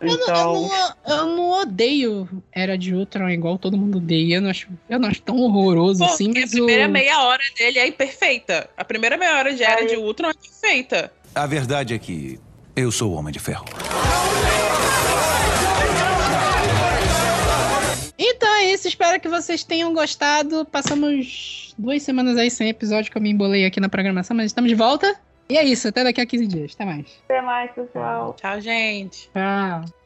Eu, Então. não, eu, não, eu não odeio Era de Ultron igual todo mundo odeia. Eu não acho, eu não acho tão horroroso Pô, assim, mas a primeira o... meia hora dele é perfeita. A primeira meia hora de Era de Ultron é perfeita. A verdade é que eu sou o Homem de Ferro. Então é isso, espero que vocês tenham gostado. Passamos duas semanas aí sem episódio que eu me embolei aqui na programação, mas estamos de volta. E é isso, até daqui a 15 dias. Até mais. Até mais, pessoal. Tchau, gente. Tchau.